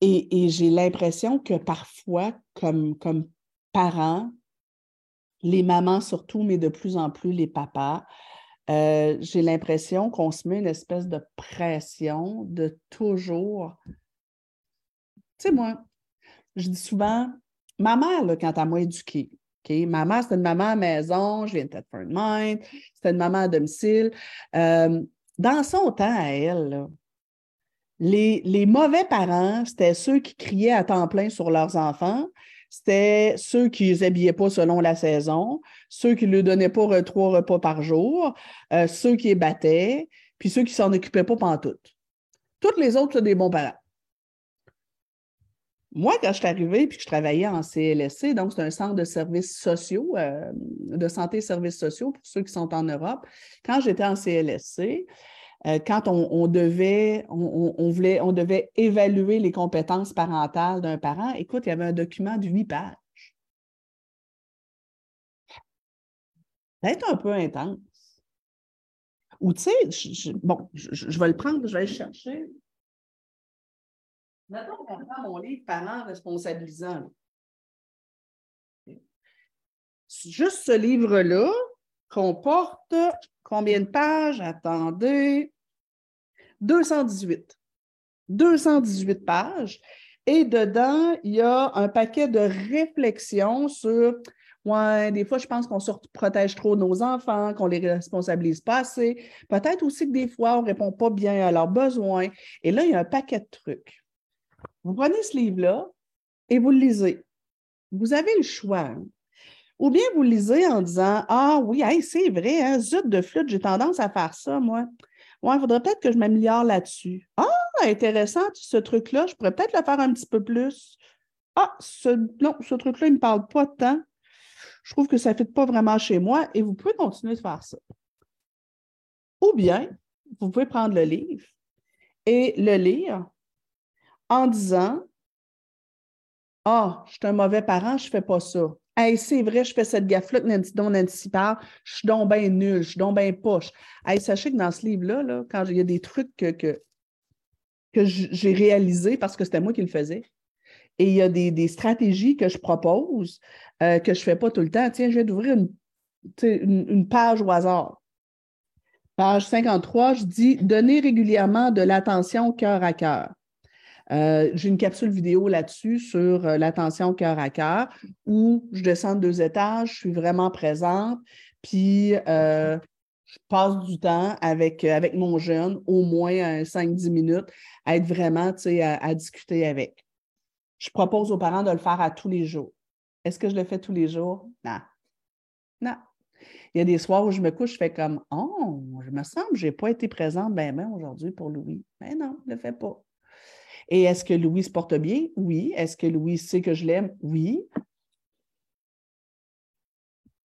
Et, j'ai l'impression que parfois, comme, comme parents, les mamans surtout, mais de plus en plus les papas, euh, j'ai l'impression qu'on se met une espèce de pression de toujours tu sais, moi, je dis souvent, ma mère, quand elle m'a éduquée, OK? Ma mère, c'était une maman à maison, je viens de Thetford Mind, c'était une maman à domicile. Euh, dans son temps à elle, les, les, mauvais parents, c'était ceux qui criaient à temps plein sur leurs enfants, c'était ceux qui ne les habillaient pas selon la saison, ceux qui ne lui donnaient pas trois repas par jour, euh, ceux qui les battaient, puis ceux qui s'en occupaient pas pendant toutes. Toutes les autres, c'est des bons parents. Moi, quand je suis arrivée puis que je travaillais en CLSC, donc c'est un centre de services sociaux, euh, de santé et services sociaux pour ceux qui sont en Europe, quand j'étais en CLSC, euh, quand on, devait, on, voulait, on devait évaluer les compétences parentales d'un parent, écoute, il y avait un document de huit pages. être un peu intense. Ou tu sais, bon, je, vais le prendre, je vais le chercher. Mettons qu'on prend mon livre Parents responsabilisants. Juste ce livre-là comporte combien de pages? Attendez. 218. 218 pages. Et dedans, il y a un paquet de réflexions sur Ouais, des fois, je pense qu'on protège trop nos enfants, qu'on les responsabilise pas assez. Peut-être aussi que des fois, on ne répond pas bien à leurs besoins. Et là, il y a un paquet de trucs. Vous prenez ce livre-là et vous le lisez. Vous avez le choix. Ou bien vous le lisez en disant Ah oui, c'est vrai, hein, zut de flûte, j'ai tendance à faire ça, moi. Ouais, il faudrait peut-être que je m'améliore là-dessus. Ah, intéressant, ce truc-là, je pourrais peut-être le faire un petit peu plus. Ah, ce, non, ce truc-là, il ne me parle pas tant. Je trouve que ça ne fait pas vraiment chez moi et vous pouvez continuer de faire ça. Ou bien, vous pouvez prendre le livre et le lire en disant Ah, je suis un mauvais parent, je ne fais pas ça. Hey, c'est vrai, je fais cette gaffe-là que dont Nancy parle. Je suis donc bien nul, je suis donc bien poche. Sachez que dans ce livre-là, là, quand il y a des trucs que, que, j'ai réalisés parce que c'était moi qui le faisais, et il y a des, stratégies que je propose euh, que je ne fais pas tout le temps. Tiens, je vais d'ouvrir une, une, page au hasard. Page 53, je dis Donner régulièrement de l'attention cœur à cœur. Euh, j'ai une capsule vidéo là-dessus sur euh, l'attention cœur à cœur où je descends deux étages, je suis vraiment présente, puis je passe du temps avec, avec mon jeune, au moins 5-10 minutes, à être vraiment à, à discuter avec. Je propose aux parents de le faire à tous les jours. Est-ce que je le fais tous les jours? Non. Non. Il y a des soirs où je me couche, je fais comme Oh, je me sens que je n'ai pas été présente ben, ben aujourd'hui pour Louis. Mais non, ne le fais pas. Et est-ce que Louis se porte bien? Oui. Est-ce que Louis sait que je l'aime? Oui.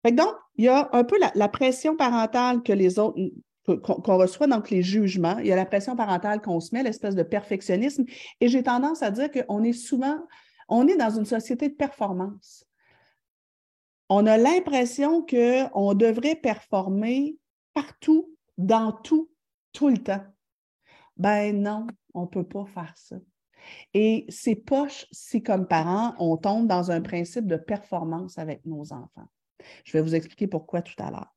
donc, il y a un peu la, pression parentale que les autres, qu'on reçoit, donc les jugements. Il y a la pression parentale qu'on se met, l'espèce de perfectionnisme. Et j'ai tendance à dire qu'on est souvent, on est dans une société de performance. On a l'impression qu'on devrait performer partout, dans tout, tout le temps. Ben non, on ne peut pas faire ça. Et c'est poche si, comme parents, on tombe dans un principe de performance avec nos enfants. Je vais vous expliquer pourquoi tout à l'heure.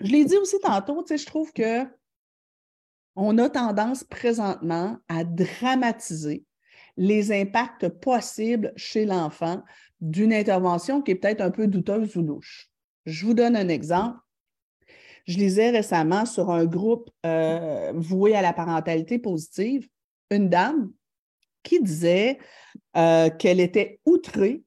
Je l'ai dit aussi tantôt, tu sais, je trouve que on a tendance présentement à dramatiser les impacts possibles chez l'enfant d'une intervention qui est peut-être un peu douteuse ou louche. Je vous donne un exemple. Je lisais récemment sur un groupe euh, voué à la parentalité positive une dame qui disait euh, qu'elle était outrée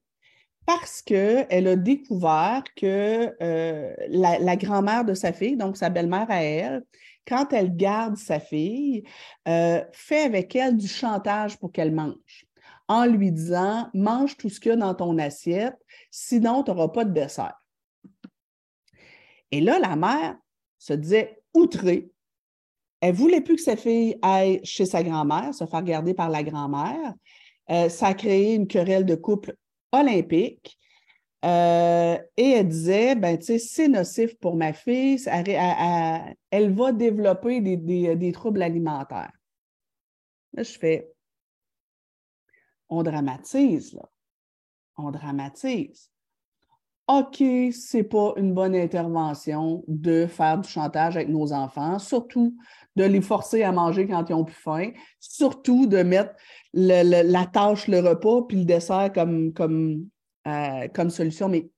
parce qu'elle a découvert que euh, la, grand-mère de sa fille, donc sa belle-mère à elle, quand elle garde sa fille, fait avec elle du chantage pour qu'elle mange, en lui disant Mange tout ce qu'il y a dans ton assiette, sinon tu n'auras pas de dessert. Et là, la mère se disait outrée. Elle voulait plus que sa fille aille chez sa grand-mère, se faire garder par la grand-mère. Euh, ça a créé une querelle de couple olympique. Euh, et elle disait, ben, tu sais, c'est nocif pour ma fille, elle, va développer des, troubles alimentaires. Là, je fais, on dramatise, là. On dramatise. OK, c'est pas une bonne intervention de faire du chantage avec nos enfants, surtout de les forcer à manger quand ils ont plus faim, surtout de mettre la tâche, le repas, puis le dessert comme, comme, euh, comme solution. Mais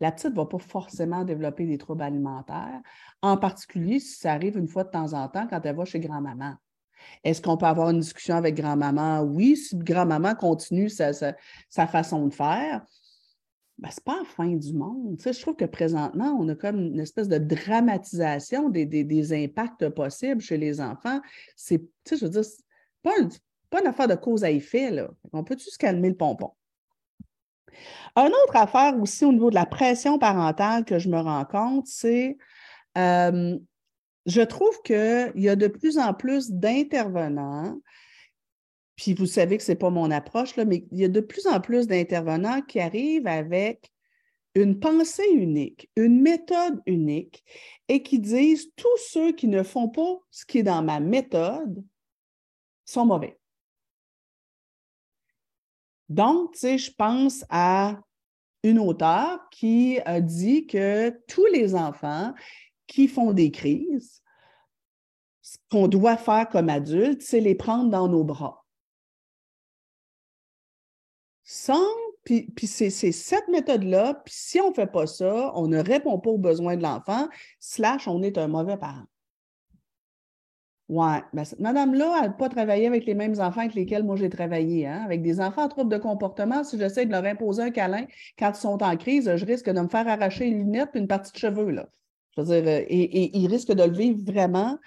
la petite ne va pas forcément développer des troubles alimentaires, en particulier si ça arrive une fois de temps en temps quand elle va chez grand-maman. Est-ce qu'on peut avoir une discussion avec grand-maman? Oui, si grand-maman continue sa, façon de faire, ben, ce n'est pas la fin du monde. je trouve que présentement, on a comme une espèce de dramatisation des, impacts possibles chez les enfants. C'est, je veux dire, pas, pas une affaire de cause à effet. Là. On peut-tu calmer le pompon? Une autre affaire aussi au niveau de la pression parentale que je me rends compte, c'est euh, je trouve qu'il y a de plus en plus d'intervenants puis vous savez que ce n'est pas mon approche, là, mais il y a de plus en plus d'intervenants qui arrivent avec une pensée unique, une méthode unique et qui disent tous ceux qui ne font pas ce qui est dans ma méthode sont mauvais. Donc, tu sais, je pense à une auteure qui a dit que tous les enfants qui font des crises, ce qu'on doit faire comme adultes, c'est les prendre dans nos bras sans, puis, c'est cette méthode-là, puis si on ne fait pas ça, on ne répond pas aux besoins de l'enfant, slash, on est un mauvais parent. Oui, ben, cette madame-là, elle n'a pas travaillé avec les mêmes enfants avec lesquels moi j'ai travaillé. Hein? Avec des enfants en trouble de comportement, si j'essaie de leur imposer un câlin quand ils sont en crise, je risque de me faire arracher une lunette et une partie de cheveux. Je veux dire, euh, et, et ils risquent de le vivre vraiment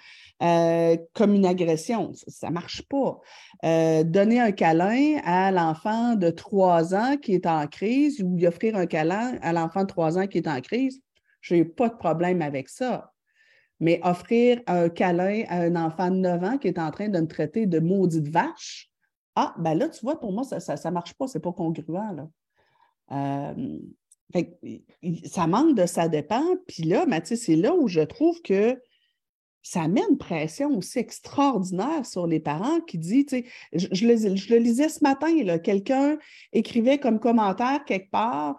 euh, comme une agression. Ça ne marche pas. Euh, donner un câlin à l'enfant de 3 ans qui est en crise ou offrir un câlin à l'enfant de 3 ans qui est en crise, je n'ai pas de problème avec ça. Mais offrir un câlin à un enfant de 9 ans qui est en train de me traiter de maudite vache, Ah, ben là, tu vois, pour moi, ça ne marche pas, c'est pas congruent. Là. Ça manque de ça dépend. Puis là, ben, c'est là où je trouve que ça met une pression aussi extraordinaire sur les parents qui dit, tu je, je, le, lisais ce matin, quelqu'un écrivait comme commentaire quelque part,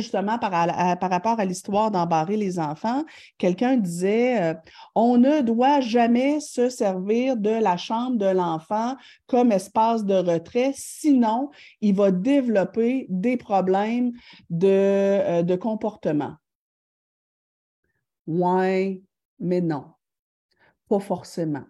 justement par, rapport à l'histoire d'embarrer les enfants, quelqu'un disait euh, on ne doit jamais se servir de la chambre de l'enfant comme espace de retrait, sinon il va développer des problèmes de, euh, de comportement. Oui, mais non, pas forcément.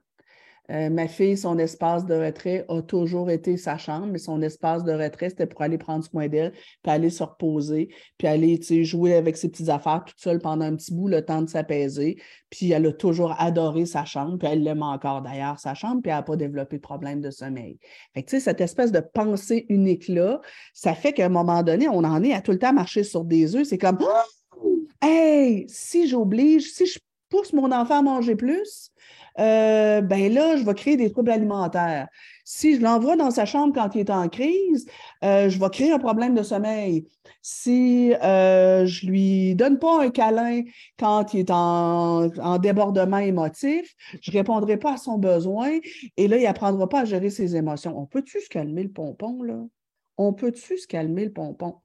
Euh, ma fille, son espace de retrait a toujours été sa chambre, mais son espace de retrait, c'était pour aller prendre soin d'elle, puis aller se reposer, puis aller jouer avec ses petites affaires toute seule pendant un petit bout, le temps de s'apaiser. Puis elle a toujours adoré sa chambre, puis elle l'aime encore d'ailleurs, sa chambre, puis elle n'a pas développé de problème de sommeil. Fait que, cette espèce de pensée unique-là, ça fait qu'à un moment donné, on en est à tout le temps marcher sur des œufs. C'est comme, hey, si j'oblige, si je pousse mon enfant à manger plus, euh, ben là, je vais créer des troubles alimentaires. Si je l'envoie dans sa chambre quand il est en crise, euh, je vais créer un problème de sommeil. Si euh, je lui donne pas un câlin quand il est en, en débordement émotif, je répondrai pas à son besoin et là, il apprendra pas à gérer ses émotions. On peut-tu se calmer le pompon, là? On peut-tu se calmer le pompon?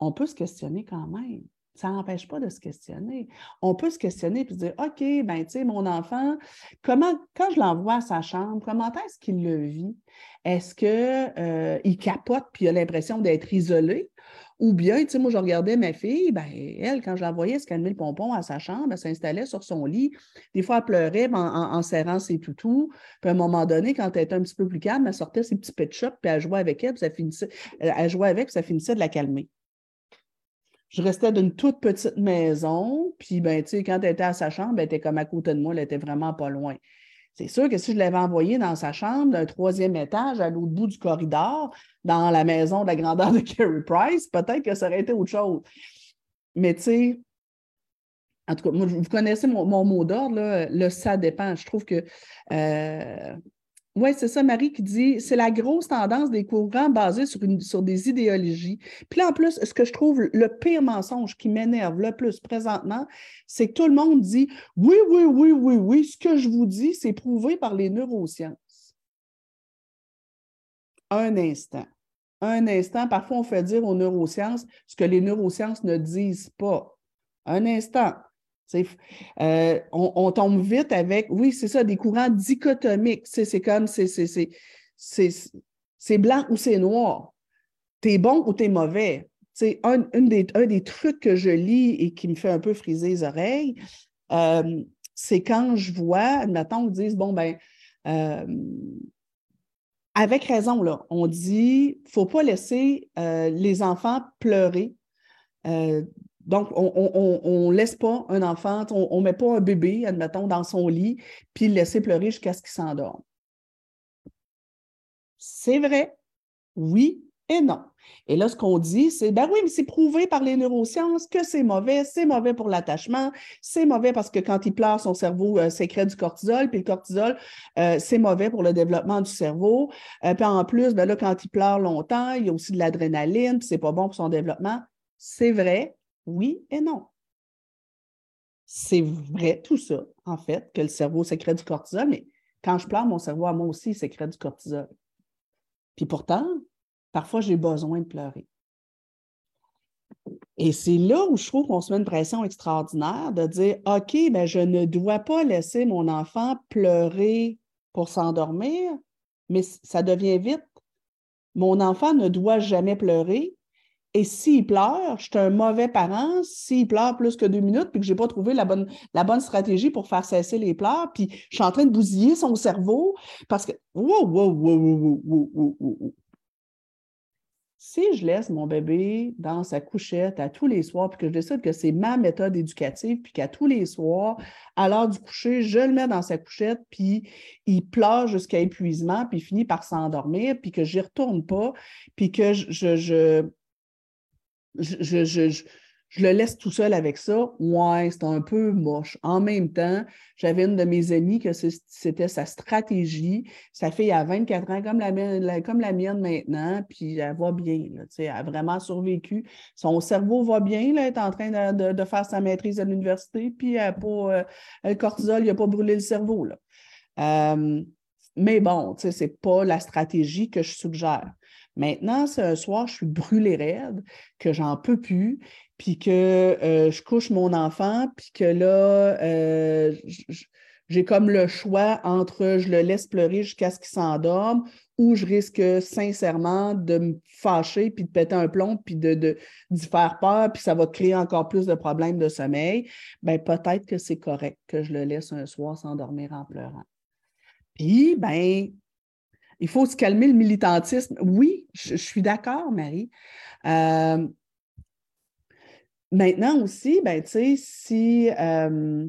On peut se questionner quand même ça n'empêche pas de se questionner. On peut se questionner et dire OK, ben, tu sais, mon enfant, comment, quand je l'envoie à sa chambre, comment est-ce qu'il le vit? Est-ce qu'il euh, capote puis il a l'impression d'être isolé? Ou bien, tu sais, moi, je regardais ma fille, ben, elle, quand je l'envoyais se calmer le pompon à sa chambre, elle s'installait sur son lit. Des fois, elle pleurait en, serrant ses toutous. Puis à un moment donné, quand elle était un petit peu plus calme, elle sortait ses petits pet shops, puis elle jouait avec elle, puis ça elle jouait avec, puis ça finissait de la calmer je restais d'une toute petite maison, puis ben, tu sais, quand elle était à sa chambre, elle était comme à côté de moi, elle était vraiment pas loin. C'est sûr que si je l'avais envoyée dans sa chambre d'un troisième étage à l'autre bout du corridor, dans la maison de la grandeur de Carrie Price, peut-être que ça aurait été autre chose. Mais tu sais, en tout cas, vous connaissez mon, mot d'ordre, le ça dépend. Je trouve que euh, oui, c'est ça, Marie qui dit c'est la grosse tendance des courants basés sur, sur des idéologies. Puis là, en plus, ce que je trouve le pire mensonge qui m'énerve le plus présentement, c'est que tout le monde dit oui, oui, oui, oui, oui, ce que je vous dis, c'est prouvé par les neurosciences. Un instant. Un instant, parfois on fait dire aux neurosciences ce que les neurosciences ne disent pas. Un instant. Euh, on, tombe vite avec, oui, c'est ça, des courants dichotomiques. C'est comme, c'est blanc ou c'est noir. T'es bon ou t'es mauvais. Un, des, un des trucs que je lis et qui me fait un peu friser les oreilles, euh, c'est quand je vois, admettons, on dit, bon, ben, euh, avec raison, là, on dit, faut pas laisser les enfants pleurer donc, on ne laisse pas un enfant, on ne met pas un bébé, admettons, dans son lit, puis le laisser pleurer jusqu'à ce qu'il s'endorme. C'est vrai, oui et non. Et là, ce qu'on dit, c'est, ben oui, mais c'est prouvé par les neurosciences que c'est mauvais, c'est mauvais pour l'attachement, c'est mauvais parce que quand il pleure, son cerveau euh, sécrète du cortisol, puis le cortisol, euh, c'est mauvais pour le développement du cerveau. Euh, puis en plus, ben là, quand il pleure longtemps, il y a aussi de l'adrénaline, puis c'est pas bon pour son développement. C'est vrai, oui et non. C'est vrai tout ça, en fait, que le cerveau sécrète du cortisol, mais quand je pleure, mon cerveau à moi aussi sécrète du cortisol. Puis pourtant, parfois, j'ai besoin de pleurer. Et c'est là où je trouve qu'on se met une pression extraordinaire de dire OK, ben, je ne dois pas laisser mon enfant pleurer pour s'endormir, mais ça devient vite. Mon enfant ne doit jamais pleurer et s'il pleure, je suis un mauvais parent s'il pleure plus que deux minutes puis que je n'ai pas trouvé la bonne, la bonne stratégie pour faire cesser les pleurs, puis je suis en train de bousiller son cerveau parce que. Wow, wow, wow, wow, wow, Si je laisse mon bébé dans sa couchette à tous les soirs, puis que je décide que c'est ma méthode éducative, puis qu'à tous les soirs, à l'heure du coucher, je le mets dans sa couchette, puis il pleure jusqu'à épuisement, puis il finit par s'endormir, puis que je n'y retourne pas, puis que je je, je le laisse tout seul avec ça. Ouais, c'est un peu moche. En même temps, j'avais une de mes amies que c'était sa stratégie. Sa fille a 24 ans, comme la, mienne, comme la mienne maintenant, puis elle va bien. elle a vraiment survécu. Son cerveau va bien, là, elle est en train de, faire sa maîtrise à l'université, puis elle pas, euh, le cortisol, il n'a pas brûlé le cerveau. Là. Euh, mais bon, ce n'est pas la stratégie que je suggère. Maintenant, c'est un soir, je suis brûlée raide, que j'en peux plus, puis que euh, je couche mon enfant, puis que là, euh, j'ai comme le choix entre je le laisse pleurer jusqu'à ce qu'il s'endorme ou je risque sincèrement de me fâcher, puis de péter un plomb, puis de, de, d'y faire peur, puis ça va créer encore plus de problèmes de sommeil. Bien, peut-être que c'est correct que je le laisse un soir s'endormir en pleurant. Puis, ben, il faut se calmer le militantisme. Oui, je, suis d'accord, Marie. Euh, maintenant aussi, ben, tu sais, si euh,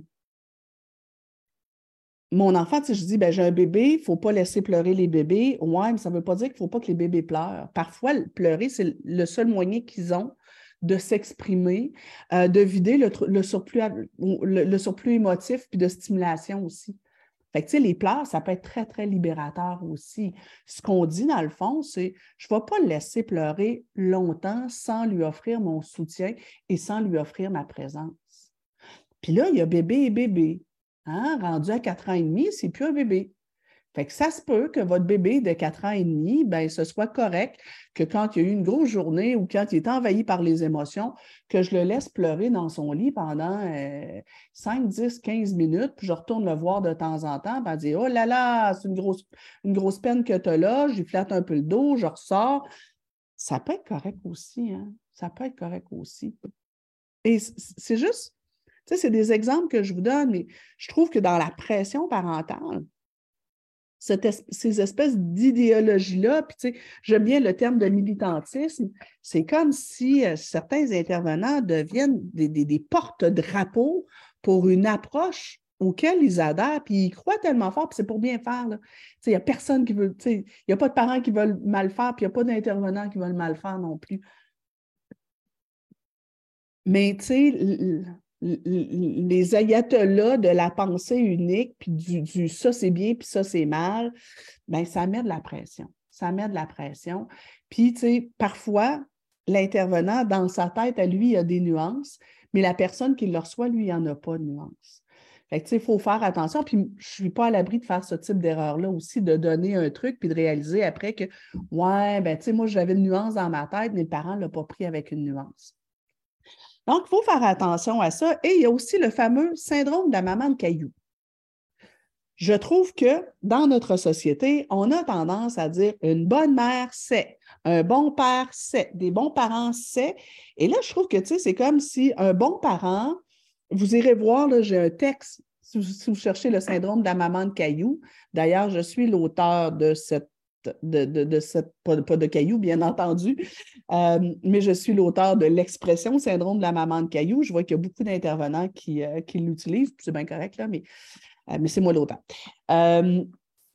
mon enfant, tu sais, je dis, ben, j'ai un bébé, il ne faut pas laisser pleurer les bébés. Ouais, mais ça ne veut pas dire qu'il ne faut pas que les bébés pleurent. Parfois, pleurer, c'est le seul moyen qu'ils ont de s'exprimer, euh, de vider le, surplus, le, surplus émotif puis de stimulation aussi. Fait que, les pleurs, ça peut être très, très libérateur aussi. Ce qu'on dit, dans le fond, c'est je ne vais pas le laisser pleurer longtemps sans lui offrir mon soutien et sans lui offrir ma présence. Puis là, il y a bébé et bébé. Hein? Rendu à quatre ans et demi, c'est plus un bébé. Fait que ça se peut que votre bébé de 4 ans et demi, ben, ce soit correct que quand il y a eu une grosse journée ou quand il est envahi par les émotions, que je le laisse pleurer dans son lit pendant 5, 10, 15 minutes, puis je retourne le voir de temps en temps, puis dire Oh là là, c'est une grosse, une grosse peine que tu as là, je lui flatte un peu le dos, je ressors. Ça peut être correct aussi, hein? Ça peut être correct aussi. Et c'est juste, tu sais, c'est des exemples que je vous donne, mais je trouve que dans la pression parentale, ces espèces d'idéologies-là, puis tu sais, j'aime bien le terme de militantisme, c'est comme si euh, certains intervenants deviennent des, porte-drapeaux pour une approche auquel ils adhèrent, puis ils croient tellement fort, puis c'est pour bien faire. Il n'y a personne qui veut, il n'y a pas de parents qui veulent mal faire, puis il n'y a pas d'intervenants qui veulent mal faire non plus. Mais tu sais, les ayatollahs de la pensée unique, puis du, ça c'est bien, puis ça c'est mal, bien, ça met de la pression. Ça met de la pression. Puis, tu sais, parfois, l'intervenant, dans sa tête, à lui, il a des nuances, mais la personne qui le reçoit, lui, il en a pas de nuances. Fait que, il faut faire attention. Puis, je ne suis pas à l'abri de faire ce type d'erreur-là aussi, de donner un truc, puis de réaliser après que, ouais, ben, tu sais, moi, j'avais une nuance dans ma tête, mais le parent ne l'a pas pris avec une nuance. Donc, il faut faire attention à ça. Et il y a aussi le fameux syndrome de la maman de caillou. Je trouve que dans notre société, on a tendance à dire une bonne mère, c'est, un bon père, c'est, des bons parents, c'est. Et là, je trouve que, tu sais, c'est comme si un bon parent, vous irez voir, j'ai un texte, si vous, cherchez le syndrome de la maman de caillou. D'ailleurs, je suis l'auteur de cette de, cette, pas, de caillou, bien entendu, euh, mais je suis l'auteur de l'expression syndrome de la maman de caillou. Je vois qu'il y a beaucoup d'intervenants qui, euh, qui l'utilisent, c'est bien correct, là, mais, euh, mais c'est moi l'auteur.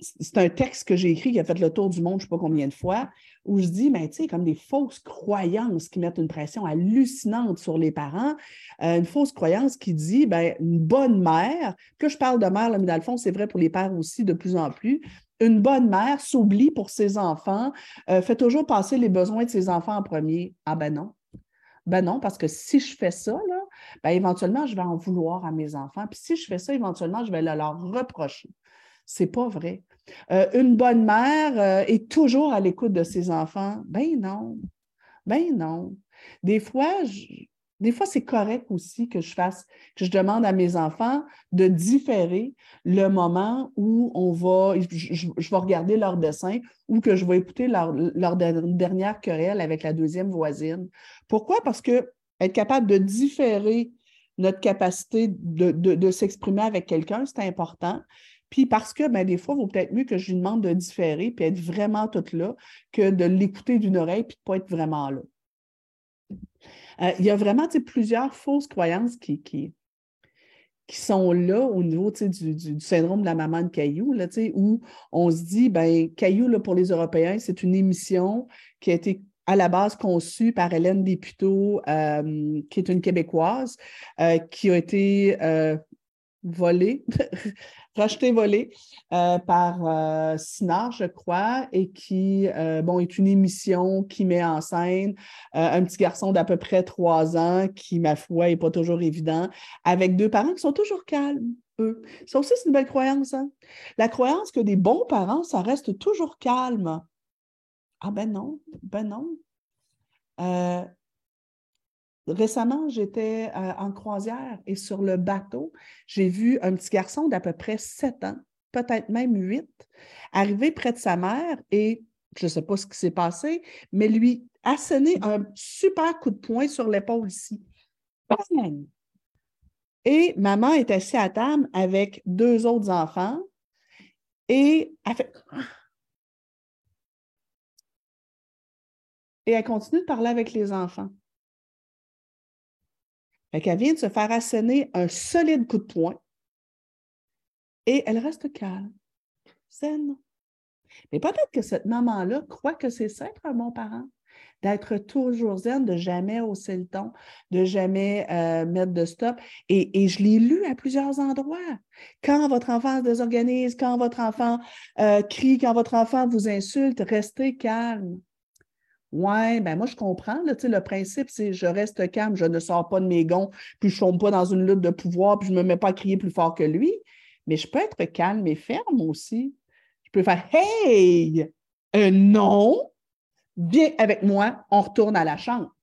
c'est un texte que j'ai écrit qui a fait le tour du monde, je ne sais pas combien de fois, où je dis, ben, tu sais, comme des fausses croyances qui mettent une pression hallucinante sur les parents. une fausse croyance qui dit, ben, une bonne mère, que je parle de mère, mais dans le fond, c'est vrai pour les pères aussi de plus en plus, une bonne mère s'oublie pour ses enfants, euh, fait toujours passer les besoins de ses enfants en premier. Ah ben non. Ben non, parce que si je fais ça, là, ben éventuellement, je vais en vouloir à mes enfants. Puis si je fais ça, éventuellement, je vais le leur reprocher. C'est pas vrai. Euh, une bonne mère euh, est toujours à l'écoute de ses enfants. Ben non. Ben non. Des fois, je, des fois, c'est correct aussi que je fasse, que je demande à mes enfants de différer le moment où on va, je, vais regarder leur dessin ou que je vais écouter leur, dernière querelle avec la deuxième voisine. Pourquoi? Parce que être capable de différer notre capacité de, s'exprimer avec quelqu'un, c'est important. Puis parce que ben, des fois, il vaut peut-être mieux que je lui demande de différer puis être vraiment toute là que de l'écouter d'une oreille puis de ne pas être vraiment là. Euh, il y a vraiment plusieurs fausses croyances qui, qui, sont là au niveau du, syndrome de la maman de Caillou, là, où on se dit, ben, Caillou, là, pour les Européens, c'est une émission qui a été à la base conçue par Hélène Desputeaux, qui est une Québécoise, qui a été volée, rachetée volée par Sinard, je crois, et qui, bon, est une émission qui met en scène un petit garçon d'à peu près trois ans qui, ma foi, n'est pas toujours évident, avec deux parents qui sont toujours calmes eux. Ça aussi, c'est une belle croyance. Hein? La croyance que des bons parents, ça reste toujours calme. Ah ben non, ben non. Euh, récemment, j'étais euh, en croisière et sur le bateau, j'ai vu un petit garçon d'à peu près 7 ans, peut-être même 8, arriver près de sa mère et je ne sais pas ce qui s'est passé, mais lui asséner un super coup de poing sur l'épaule ici. Et maman est assise à table avec deux autres enfants et elle fait. Et elle continue de parler avec les enfants. Fait qu'elle vient de se faire asséner un solide coup de poing et elle reste calme, zen. Mais peut-être que cette maman-là croit que c'est être un bon parent d'être toujours zen, de jamais hausser le ton, de jamais euh, mettre de stop. Et, je l'ai lu à plusieurs endroits. Quand votre enfant se désorganise, quand votre enfant euh, crie, quand votre enfant vous insulte, restez calme. Oui, ben moi, je comprends. Là, le principe, c'est je reste calme, je ne sors pas de mes gonds, puis je ne tombe pas dans une lutte de pouvoir, puis je ne me mets pas à crier plus fort que lui. Mais je peux être calme et ferme aussi. Je peux faire Hey! un non, viens avec moi, on retourne à la chambre.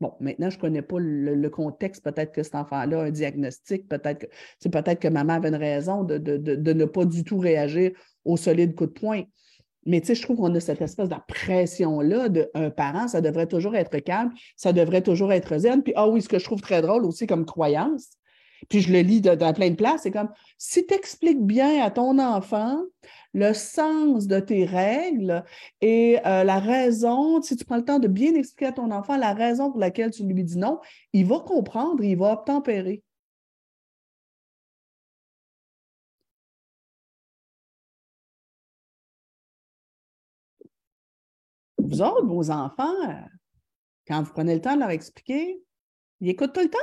Bon, maintenant, je ne connais pas le, contexte. Peut-être que cet enfant-là a un diagnostic. Peut-être que, peut-être que maman avait une raison de, ne pas du tout réagir au solide coup de poing. Mais tu sais, je trouve qu'on a cette espèce de pression-là d'un parent. Ça devrait toujours être calme, ça devrait toujours être zen. Puis, ah oui, ce que je trouve très drôle aussi comme croyance, puis je le lis dans plein de places, c'est comme si tu expliques bien à ton enfant le sens de tes règles et euh, la raison, si tu prends le temps de bien expliquer à ton enfant la raison pour laquelle tu lui dis non, il va comprendre, il va obtempérer. Vous autres, vos enfants, euh, quand vous prenez le temps de leur expliquer, ils écoutent tout le temps.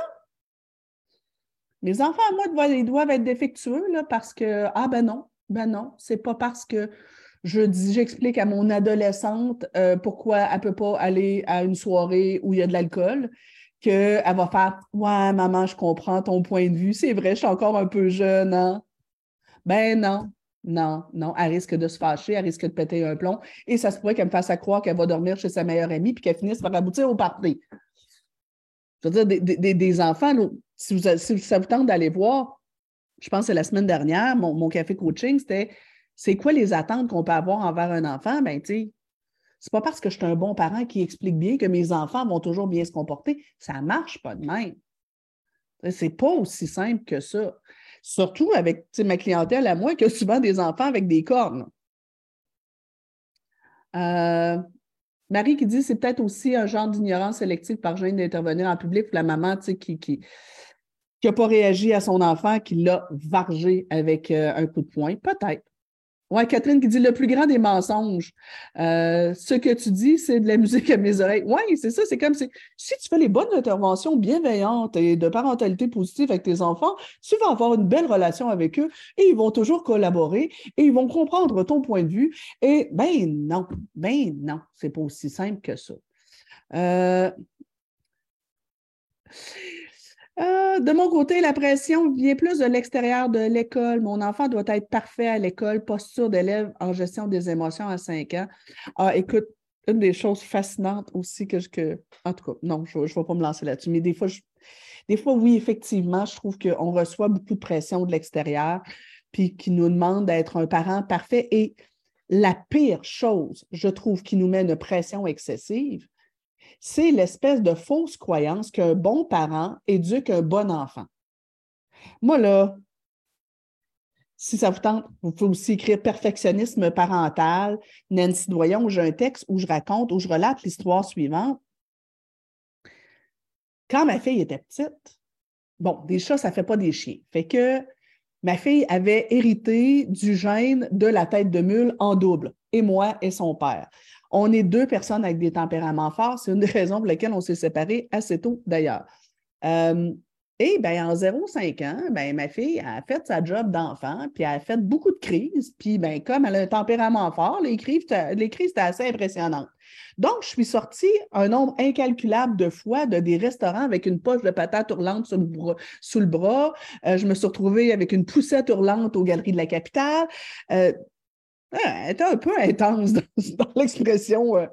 Les enfants, à moi, ils doivent être défectueux parce que, ah ben non, ben non, c'est pas parce que je dis, j'explique à mon adolescente euh, pourquoi elle ne peut pas aller à une soirée où il y a de l'alcool qu'elle va faire Ouais, maman, je comprends ton point de vue. C'est vrai, je suis encore un peu jeune, hein? Ben non, non, non. Elle risque de se fâcher, elle risque de péter un plomb. Et ça se pourrait qu'elle me fasse croire qu'elle va dormir chez sa meilleure amie puis qu'elle finisse par aboutir au party. Je veux dire, des, enfants, si, vous, si ça vous tente d'aller voir, je pense que la semaine dernière, mon, café coaching, c'était c'est quoi les attentes qu'on peut avoir envers un enfant? Ben, tu sais, c'est pas parce que je suis un bon parent qui explique bien que mes enfants vont toujours bien se comporter. Ça marche pas de même. C'est pas aussi simple que ça. Surtout avec ma clientèle à moi qui a souvent des enfants avec des cornes. Euh, Marie qui dit c'est peut-être aussi un genre d'ignorance sélective par gêne d'intervenir en public pour la maman qui n'a pas réagi à son enfant, qui l'a vargé avec euh, un coup de poing. Peut-être. Oui, Catherine qui dit le plus grand des mensonges. Euh, ce que tu dis, c'est de la musique à mes oreilles. Oui, c'est ça. C'est comme si, tu fais les bonnes interventions bienveillantes et de parentalité positive avec tes enfants, tu vas avoir une belle relation avec eux et ils vont toujours collaborer et ils vont comprendre ton point de vue. Et ben non, ben non, c'est pas aussi simple que ça. Euh, euh, de mon côté, la pression vient plus de l'extérieur de l'école. Mon enfant doit être parfait à l'école, posture d'élève en gestion des émotions à 5 ans. Ah, écoute, une des choses fascinantes aussi que je. Que, en tout cas, non, je ne vais pas me lancer là-dessus, mais des fois, des fois, oui, effectivement, je trouve qu'on reçoit beaucoup de pression de l'extérieur, puis qui nous demande d'être un parent parfait. Et la pire chose, je trouve, qui nous met une pression excessive, c'est l'espèce de fausse croyance qu'un bon parent éduque un bon enfant. Moi, là, si ça vous tente, vous pouvez aussi écrire perfectionnisme parental, Nancy Doyon, où j'ai un texte où je raconte, où je relate l'histoire suivante. Quand ma fille était petite, bon, des chats, ça ne fait pas des chiens. Fait que ma fille avait hérité du gène de la tête de mule en double, et moi et son père On est deux personnes avec des tempéraments forts. C'est une des raisons pour lesquelles on s'est séparés assez tôt, d'ailleurs. Euh, et bien, en 0,5 ans, ben, ma fille a fait sa job d'enfant, puis elle a fait beaucoup de crises. Puis, ben, comme elle a un tempérament fort, les crises, étaient assez impressionnantes. Donc, je suis sortie un nombre incalculable de fois de des restaurants avec une poche de patates hurlante sous le bras. Sous le bras. Euh, je me suis retrouvée avec une poussette hurlante aux Galeries de la Capitale. Euh, elle était un peu intense dans, l'expression euh,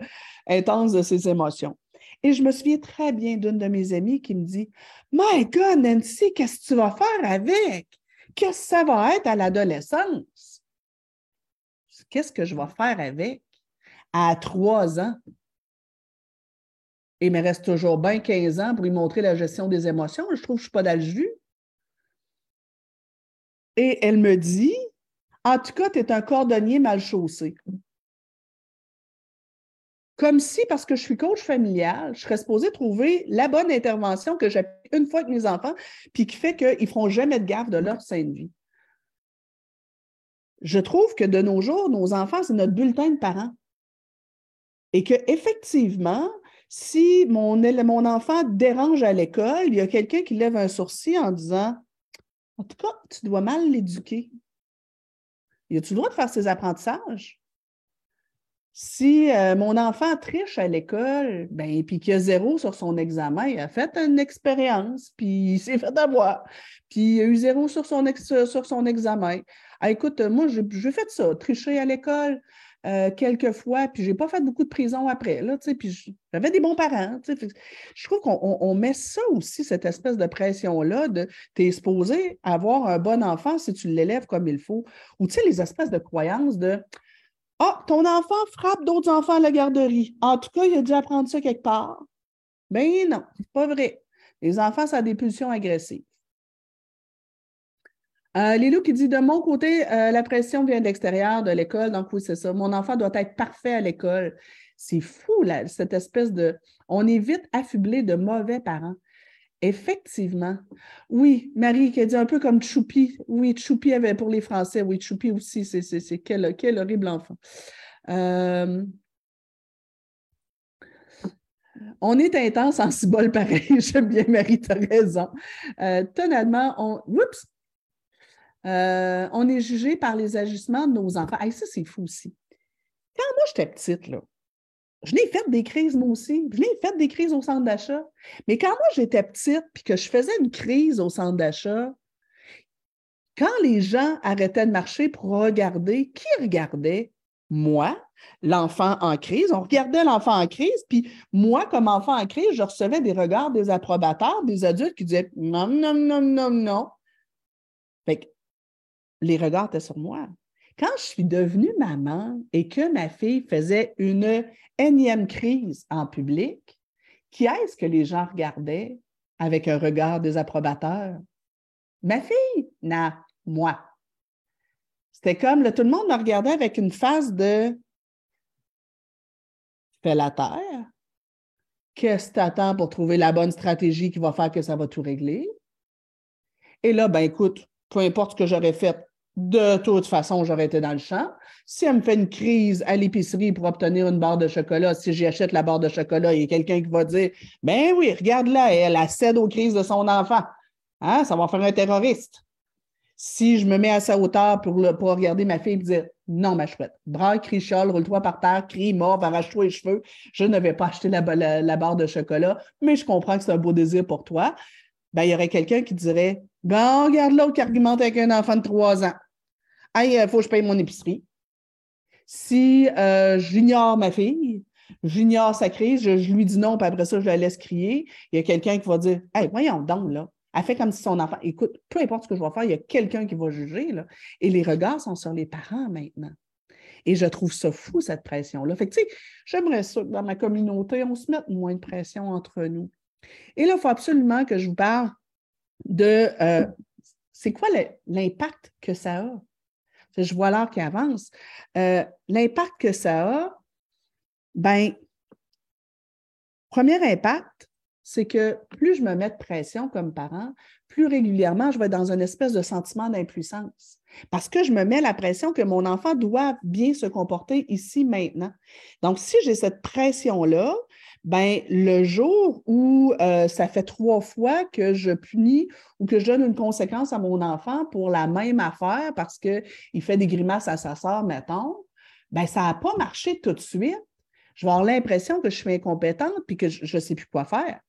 intense de ses émotions. Et je me souviens très bien d'une de mes amies qui me dit My God, Nancy, qu'est-ce que tu vas faire avec? Qu'est-ce que ça va être à l'adolescence? Qu'est-ce que je vais faire avec? À trois ans? Il me reste toujours bien 15 ans pour lui montrer la gestion des émotions. Je trouve que je ne suis pas dans le jus. Et elle me dit En tout cas, tu es un cordonnier mal chaussé. Comme si, parce que je suis coach familial, je serais supposée trouver la bonne intervention que j'ai une fois avec mes enfants, puis qui fait qu'ils ne feront jamais de gaffe de leur saine vie. Je trouve que de nos jours, nos enfants, c'est notre bulletin de parents. Et qu'effectivement, si mon, mon enfant dérange à l'école, il y a quelqu'un qui lève un sourcil en disant En tout cas, tu dois mal l'éduquer. Y a-tu le droit de faire ses apprentissages? Si euh, mon enfant triche à l'école, ben, puis qu'il a zéro sur son examen, il a fait une expérience, puis il s'est fait avoir, puis il a eu zéro sur son, sur son examen. Ah, écoute, moi, j'ai fait ça, tricher à l'école euh, quelques fois, puis je n'ai pas fait beaucoup de prison après, là, puis j'avais des bons parents. Je trouve qu'on met ça aussi, cette espèce de pression-là, de tu es supposé avoir un bon enfant si tu l'élèves comme il faut, ou tu sais, les espèces de croyances de ah, ton enfant frappe d'autres enfants à la garderie. En tout cas, il a dû apprendre ça quelque part. Ben non, c'est pas vrai. Les enfants, ça a des pulsions agressives. Euh, Lilou qui dit De mon côté, euh, la pression vient de l'extérieur, de l'école. Donc, oui, c'est ça. Mon enfant doit être parfait à l'école. C'est fou, cette espèce de. On est vite affublé de mauvais parents. Effectivement. Oui, Marie qui a dit un peu comme Choupi. Oui, Choupi avait pour les Français. Oui, Choupi aussi, c'est quel, quel horrible enfant. Euh, on est intense en cibole pareil. J'aime bien Marie, tu as raison. Euh, on. Oups! Euh, on est jugé par les agissements de nos enfants. ça, c'est fou aussi. Quand moi, j'étais petite, là, je l'ai fait des crises, moi aussi. Je l'ai fait des crises au centre d'achat. Mais quand moi, j'étais petite puis que je faisais une crise au centre d'achat, quand les gens arrêtaient de marcher pour regarder, qui regardait? Moi, l'enfant en crise. On regardait l'enfant en crise, puis moi, comme enfant en crise, je recevais des regards des approbateurs, des adultes qui disaient non, non, non, non, non. Fait que les regards étaient sur moi. Quand je suis devenue maman et que ma fille faisait une énième crise en public, qui est-ce que les gens regardaient avec un regard désapprobateur? Ma fille? Non, moi. C'était comme, tout le monde me regardait avec une face de fais la terre. Qu'est-ce que tu attends pour trouver la bonne stratégie qui va faire que ça va tout régler? Et là, ben écoute, peu importe ce que j'aurais fait, de toute façon, j'aurais été dans le champ. Si elle me fait une crise à l'épicerie pour obtenir une barre de chocolat, si j'y achète la barre de chocolat, il y a quelqu'un qui va dire Ben oui, regarde-la, elle, a cède aux crises de son enfant. Hein, ça va faire un terroriste. Si je me mets à sa hauteur pour, regarder ma fille et dire Non, ma chouette, bras, crie, roule-toi par terre, crie, mort, arrache-toi les cheveux, je ne vais pas acheter la, barre de chocolat, mais je comprends que c'est un beau désir pour toi. Ben, il y aurait quelqu'un qui dirait Bon, regarde l'autre qui argumente avec un enfant de trois ans. Hey, il euh, faut que je paye mon épicerie. Si euh, j'ignore ma fille, j'ignore sa crise, je, lui dis non, puis après ça, je la laisse crier, il y a quelqu'un qui va dire Hey, voyons donc, là. Elle fait comme si son enfant. Écoute, peu importe ce que je vais faire, il y a quelqu'un qui va juger. Là. Et les regards sont sur les parents maintenant. Et je trouve ça fou, cette pression-là. Fait que, tu sais, j'aimerais ça que dans ma communauté, on se mette moins de pression entre nous. Et là, il faut absolument que je vous parle de euh, c'est quoi l'impact que ça a? Je vois l'heure qui avance. Euh, l'impact que ça a, ben, premier impact, c'est que plus je me mets de pression comme parent, plus régulièrement, je vais dans une espèce de sentiment d'impuissance. Parce que je me mets la pression que mon enfant doit bien se comporter ici maintenant. Donc, si j'ai cette pression-là, ben le jour où euh, ça fait trois fois que je punis ou que je donne une conséquence à mon enfant pour la même affaire parce qu'il fait des grimaces à sa soeur, mettons, ben ça n'a pas marché tout de suite. Je vais avoir l'impression que je suis incompétente puis que je ne sais plus quoi faire.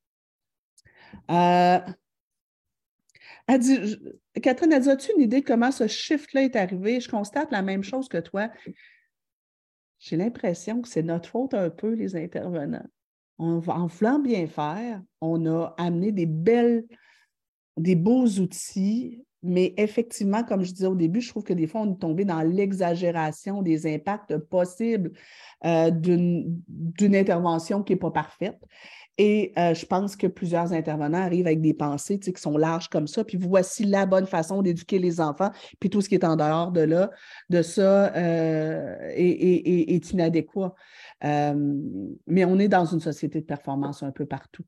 Euh, Catherine, as-tu une idée de comment ce shift-là est arrivé? Je constate la même chose que toi. J'ai l'impression que c'est notre faute un peu, les intervenants en voulant bien faire, on a amené des belles, des beaux outils, mais effectivement, comme je disais au début, je trouve que des fois, on est tombé dans l'exagération des impacts possibles euh, d'une intervention qui n'est pas parfaite. Et euh, je pense que plusieurs intervenants arrivent avec des pensées qui sont larges comme ça, puis voici la bonne façon d'éduquer les enfants, puis tout ce qui est en dehors de là, de ça euh, est, inadéquat. Euh, mais on est dans une société de performance un peu partout.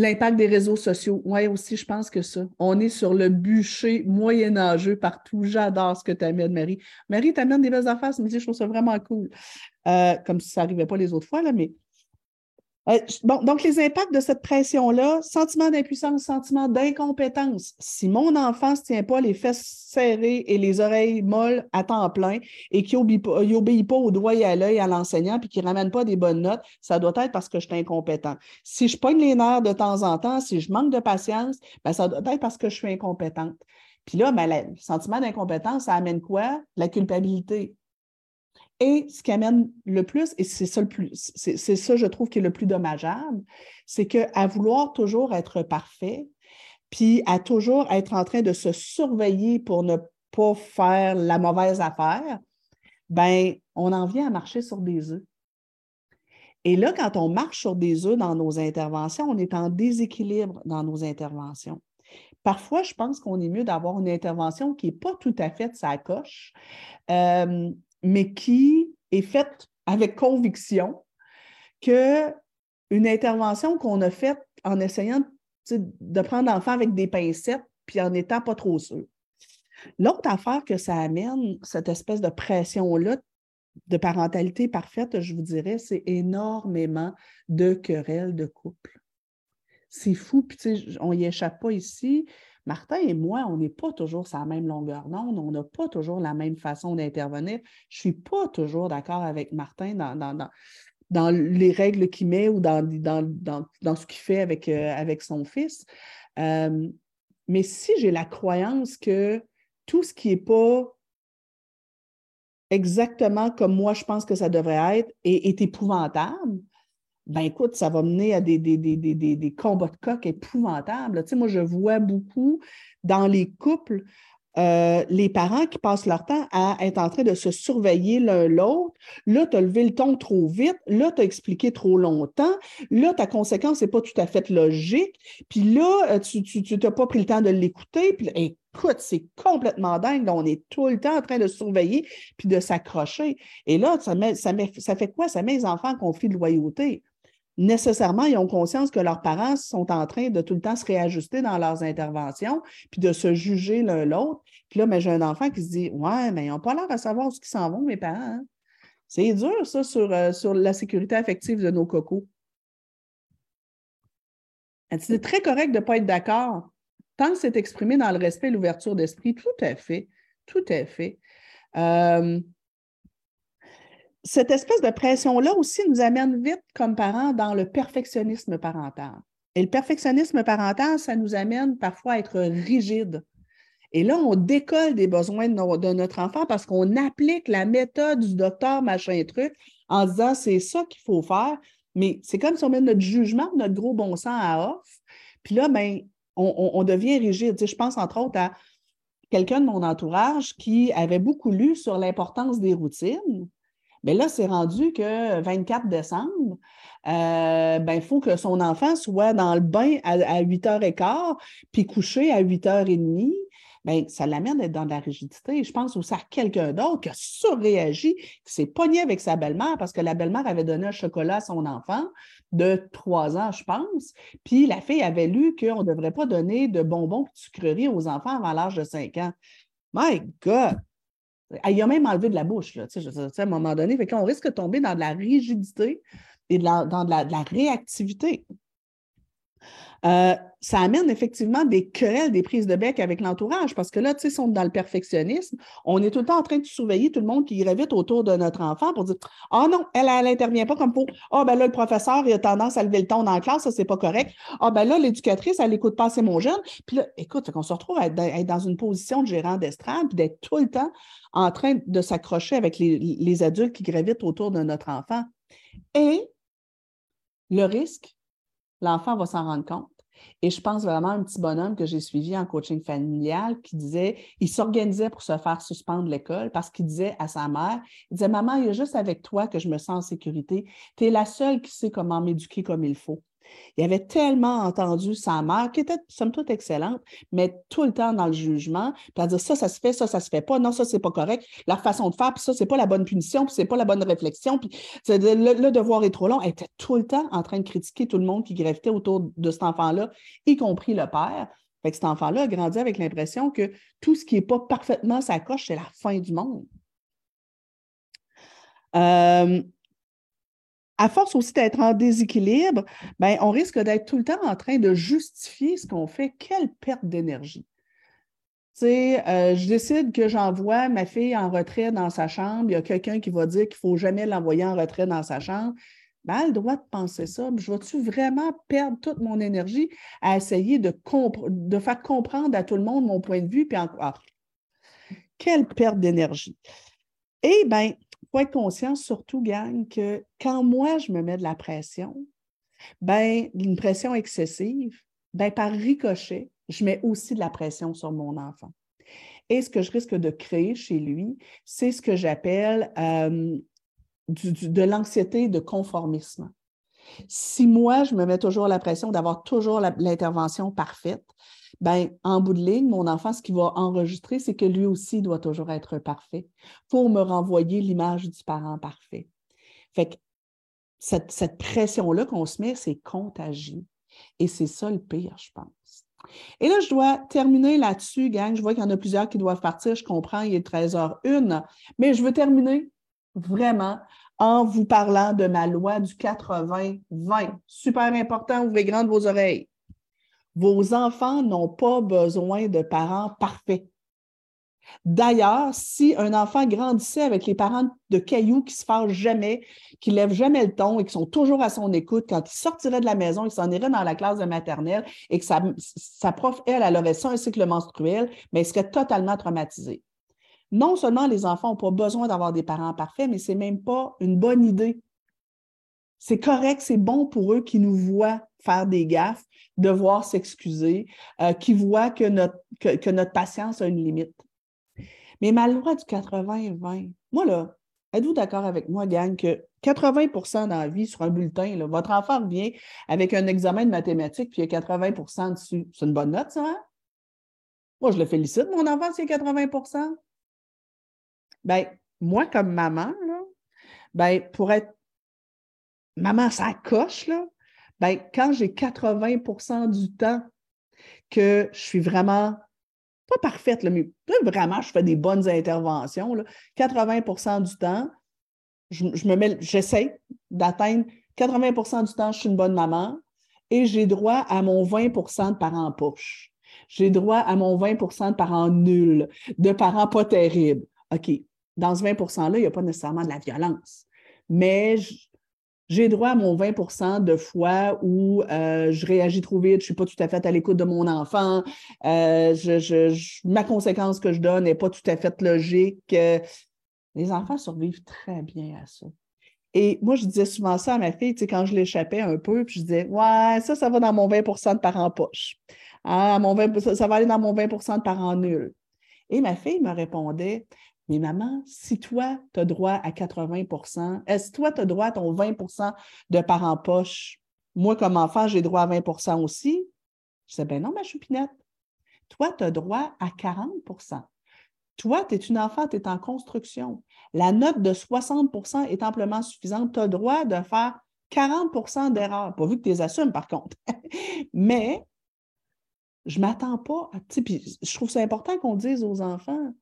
L'impact des réseaux sociaux, oui, aussi, je pense que ça. On est sur le bûcher moyenâgeux partout. J'adore ce que tu amènes, Marie. Marie, tu amènes des belles affaires, mais je trouve ça vraiment cool. Euh, comme si ça n'arrivait pas les autres fois, là, mais euh, bon, donc, les impacts de cette pression-là, sentiment d'impuissance, sentiment d'incompétence. Si mon enfant ne se tient pas les fesses serrées et les oreilles molles à temps plein et qu'il n'obéit pas, au doigt et à l'œil à l'enseignant puis qu'il ne ramène pas des bonnes notes, ça doit être parce que je suis incompétent. Si je pogne les nerfs de temps en temps, si je manque de patience, ben, ça doit être parce que je suis incompétente. Puis là, ben, le sentiment d'incompétence, ça amène quoi? La culpabilité. Et ce qui amène le plus, et c'est ça le plus, c'est ça, je trouve, qui est le plus dommageable, c'est qu'à vouloir toujours être parfait, puis à toujours être en train de se surveiller pour ne pas faire la mauvaise affaire, ben on en vient à marcher sur des œufs. Et là, quand on marche sur des œufs dans nos interventions, on est en déséquilibre dans nos interventions. Parfois, je pense qu'on est mieux d'avoir une intervention qui n'est pas tout à fait sa coche, euh, mais qui est faite avec conviction que une intervention qu'on a faite en essayant de prendre l'enfant avec des pincettes puis en n'étant pas trop sûr. L'autre affaire que ça amène, cette espèce de pression-là de parentalité parfaite, je vous dirais, c'est énormément de querelles de couple. C'est fou, puis on n'y échappe pas ici. Martin et moi, on n'est pas toujours sur la même longueur d'onde, on n'a pas toujours la même façon d'intervenir. Je ne suis pas toujours d'accord avec Martin dans, les règles qu'il met ou dans, ce qu'il fait avec, euh, son fils. Euh, mais si j'ai la croyance que tout ce qui n'est pas exactement comme moi je pense que ça devrait être est épouvantable, ben écoute, ça va mener à des, des, combats de coq épouvantables. Tu sais, moi, je vois beaucoup dans les couples euh, les parents qui passent leur temps à être en train de se surveiller l'un l'autre. Là, tu as levé le ton trop vite. Là, tu as expliqué trop longtemps. Là, ta conséquence n'est pas tout à fait logique. Puis là, euh, tu n'as pas pris le temps de l'écouter. Puis écoute, c'est complètement dingue. on est tout le temps en train de surveiller puis de s'accrocher. Et là, ça, ça, ça fait quoi? Ça met les enfants en conflit de loyauté nécessairement, ils ont conscience que leurs parents sont en train de tout le temps se réajuster dans leurs interventions, puis de se juger l'un l'autre. Puis là, mais j'ai un enfant qui se dit Ouais, mais ils n'ont pas l'air à savoir où ils s'en vont, mes parents. Hein. C'est dur, ça, sur, euh, sur la sécurité affective de nos cocos. C'est très correct de ne pas être d'accord. Tant que c'est exprimé dans le respect et l'ouverture d'esprit, tout à fait. Tout à fait. Euh, cette espèce de pression-là aussi nous amène vite comme parents dans le perfectionnisme parental. Et le perfectionnisme parental, ça nous amène parfois à être rigide. Et là, on décolle des besoins de, notre enfant parce qu'on applique la méthode du docteur machin truc en disant c'est ça qu'il faut faire. Mais c'est comme si on met notre jugement, notre gros bon sens à off. Puis là, ben, on, on devient rigide. je pense entre autres à quelqu'un de mon entourage qui avait beaucoup lu sur l'importance des routines. Mais là, c'est rendu que 24 décembre, euh, ben, il faut que son enfant soit dans le bain à, 8h15, puis couché à 8h30. bien, ça l'amène d'être dans de la rigidité. Je pense aussi à quelqu'un d'autre qui a surréagi, qui s'est pogné avec sa belle-mère parce que la belle-mère avait donné un chocolat à son enfant de trois ans, je pense. Puis la fille avait lu qu'on ne devrait pas donner de bonbons et de sucreries aux enfants avant l'âge de cinq ans. My God! Il a même enlevé de la bouche, là, à un moment donné. Fait on risque de tomber dans de la rigidité et dans de la réactivité. Euh, ça amène effectivement des querelles, des prises de bec avec l'entourage, parce que là, tu sais, si on est dans le perfectionnisme, on est tout le temps en train de surveiller tout le monde qui gravite autour de notre enfant pour dire Ah non, elle, n'intervient pas comme pour Ah, ben là, le professeur, a tendance à lever le ton dans la classe, ça, c'est pas correct. Ah, ben là, l'éducatrice, elle n'écoute pas assez mon jeune. Puis là, écoute, qu'on se retrouve à être, dans une position de gérant d'estrade, puis d'être tout le temps en train de s'accrocher avec les adultes qui gravitent autour de notre enfant. Et le risque, l'enfant va s'en rendre compte. Et je pense vraiment à un petit bonhomme que j'ai suivi en coaching familial qui disait, il s'organisait pour se faire suspendre l'école parce qu'il disait à sa mère, il disait, maman, il y a juste avec toi que je me sens en sécurité. Tu es la seule qui sait comment m'éduquer comme il faut. Il avait tellement entendu sa mère, qui était somme toute excellente, mais tout le temps dans le jugement, puis à dire ça, ça se fait, ça, ça se fait pas, non, ça, c'est pas correct, la façon de faire, puis ça, c'est pas la bonne punition, puis c'est pas la bonne réflexion, puis le, devoir est trop long. Elle était tout le temps en train de critiquer tout le monde qui gravitait autour de cet enfant-là, y compris le père. Fait que cet enfant-là a grandi avec l'impression que tout ce qui n'est pas parfaitement sa coche, c'est la fin du monde. Euh, à force aussi d'être en déséquilibre, ben, on risque d'être tout le temps en train de justifier ce qu'on fait. Quelle perte d'énergie. Euh, je décide que j'envoie ma fille en retrait dans sa chambre. Il y a quelqu'un qui va dire qu'il ne faut jamais l'envoyer en retrait dans sa chambre. Ben, le droit de penser ça. Je vais-tu vraiment perdre toute mon énergie à essayer de, faire comprendre à tout le monde mon point de vue? Puis encore, quelle perte d'énergie. Eh bien, faut être conscient, surtout, gang, que quand moi, je me mets de la pression, ben, une pression excessive, ben, par ricochet, je mets aussi de la pression sur mon enfant. Et ce que je risque de créer chez lui, c'est ce que j'appelle euh, de l'anxiété de conformisme. Si moi, je me mets toujours la pression d'avoir toujours l'intervention parfaite, ben, en bout de ligne, mon enfant, ce qu'il va enregistrer, c'est que lui aussi doit toujours être parfait pour me renvoyer l'image du parent parfait. Fait que cette, pression-là qu'on se met, c'est contagieux. Et c'est ça le pire, je pense. Et là, je dois terminer là-dessus, gang. Je vois qu'il y en a plusieurs qui doivent partir. Je comprends, il est 13h01. Mais je veux terminer vraiment en vous parlant de ma loi du 80-20. Super important, ouvrez grandes vos oreilles. Vos enfants n'ont pas besoin de parents parfaits. D'ailleurs, si un enfant grandissait avec les parents de cailloux qui se fâchent jamais, qui lèvent jamais le ton et qui sont toujours à son écoute, quand il sortirait de la maison, il s'en irait dans la classe de maternelle et que sa, prof, elle, elle aurait ça un cycle menstruel, mais il serait totalement traumatisé. Non seulement les enfants n'ont pas besoin d'avoir des parents parfaits, mais ce n'est même pas une bonne idée. C'est correct, c'est bon pour eux qui nous voient faire des gaffes, devoir s'excuser, euh, qui voient que notre, que, notre patience a une limite. Mais ma loi du 80-20, moi là, êtes-vous d'accord avec moi, gang, que 80% dans la vie sur un bulletin, là, votre enfant revient avec un examen de mathématiques, puis il y a 80% dessus? C'est une bonne note, ça, hein? Moi, je le félicite, mon enfant, c'est 80% Bien, moi, comme maman, là, ben, pour être maman, ça coche, là, ben, quand j'ai 80% du temps que je suis vraiment pas parfaite, mais vraiment, je fais des bonnes interventions. 80% du temps, je, me j'essaie d'atteindre 80% du temps, je suis une bonne maman et j'ai droit à mon 20% de parents poche. J'ai droit à mon 20% de parents nuls, de parents pas terribles. OK, dans ce 20 %-là, il n'y a pas nécessairement de la violence. Mais j'ai droit à mon 20% de fois où euh, je réagis trop vite, je ne suis pas tout à fait à l'écoute de mon enfant, euh, ma conséquence que je donne n'est pas tout à fait logique. les enfants survivent très bien à ça. Et moi, je disais souvent ça à ma fille, tu sais, quand je l'échappais un peu, puis je disais, ouais, ça, ça va dans mon 20% de parents poche. Ah, mon 20, ça, ça, va aller dans mon 20% de parents nuls. Et ma fille me répondait, mais maman, si toi, tu as droit à 80% est-ce toi, tu as droit à ton 20% de parents poche? Moi, comme enfant, j'ai droit à 20% aussi. Je disais, ben non, ma choupinette. Toi, tu as droit à 40% Toi, tu es une enfant, tu es en construction. La note de 60% est amplement suffisante. Tu as droit de faire 40% d'erreurs. Pas vu que tu les assumes, par contre. Mais je ne m'attends pas à. Je trouve ça important qu'on dise aux enfants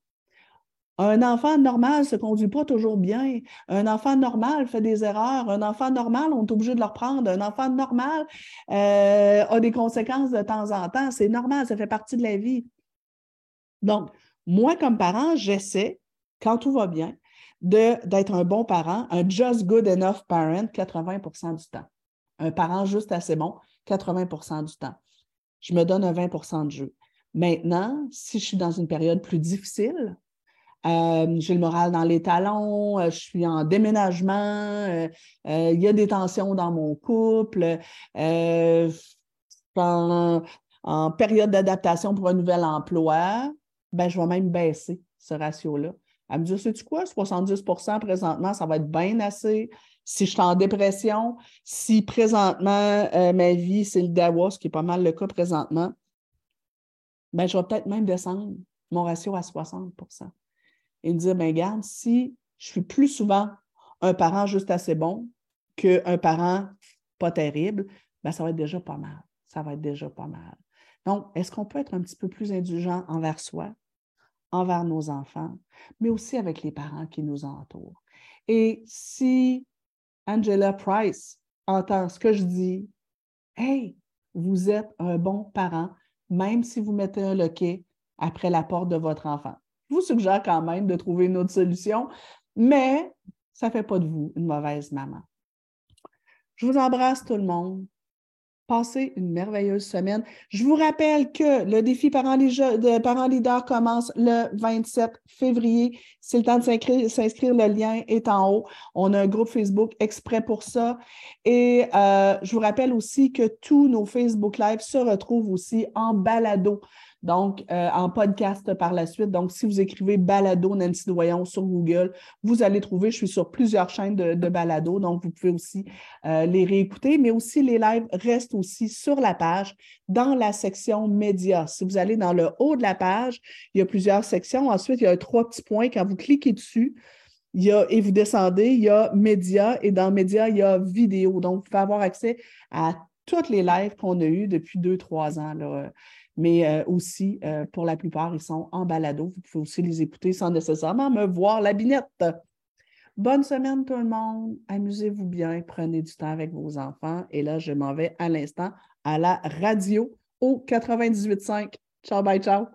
un enfant normal ne se conduit pas toujours bien. Un enfant normal fait des erreurs. Un enfant normal, on est obligé de le reprendre. Un enfant normal euh, a des conséquences de temps en temps. C'est normal, ça fait partie de la vie. Donc, moi, comme parent, j'essaie, quand tout va bien, d'être un bon parent, un just good enough parent 80% du temps. Un parent juste assez bon 80% du temps. Je me donne un 20% de jeu. Maintenant, si je suis dans une période plus difficile, euh, j'ai le moral dans les talons, euh, je suis en déménagement, euh, il y a des tensions dans mon couple, en, en, période d'adaptation pour un nouvel emploi, ben, je vais même baisser ce ratio-là. Elle me dit, sais-tu quoi, 70% présentement, ça va être bien assez. Si je suis en dépression, si présentement ma vie, c'est le DAWA, ce qui est pas mal le cas présentement, ben, je vais peut-être même descendre mon ratio à 60 et me dire, ben garde, si je suis plus souvent un parent juste assez bon qu'un parent pas terrible, ben ça va être déjà pas mal. Ça va être déjà pas mal. Donc, est-ce qu'on peut être un petit peu plus indulgent envers soi, envers nos enfants, mais aussi avec les parents qui nous entourent? Et si Angela Price entend ce que je dis, hey, vous êtes un bon parent, même si vous mettez un loquet après la porte de votre enfant. Je vous suggère quand même de trouver une autre solution, mais ça ne fait pas de vous une mauvaise maman. Je vous embrasse tout le monde. Passez une merveilleuse semaine. Je vous rappelle que le défi parents, de parents leader commence le 27 février. C'est le temps de s'inscrire. Le lien est en haut. On a un groupe Facebook exprès pour ça. Et euh, je vous rappelle aussi que tous nos Facebook Live se retrouvent aussi en balado donc euh, en podcast par la suite. Donc, si vous écrivez Balado Nancy Doyon sur Google, vous allez trouver, je suis sur plusieurs chaînes de, Balado, donc vous pouvez aussi euh, les réécouter, mais aussi les lives restent aussi sur la page dans la section médias. Si vous allez dans le haut de la page, il y a plusieurs sections. Ensuite, il y a trois petits points. Quand vous cliquez dessus, il y a, et vous descendez, il y a médias et dans médias, il y a vidéo. Donc, vous pouvez avoir accès à toutes les lives qu'on a eues depuis deux, trois ans. Mais euh, aussi, euh, pour la plupart, ils sont en balado. Vous pouvez aussi les écouter sans nécessairement me voir la binette. Bonne semaine tout le monde. Amusez-vous bien. Prenez du temps avec vos enfants. Et là, je m'en vais à l'instant à la radio au 98.5. Ciao, bye, ciao.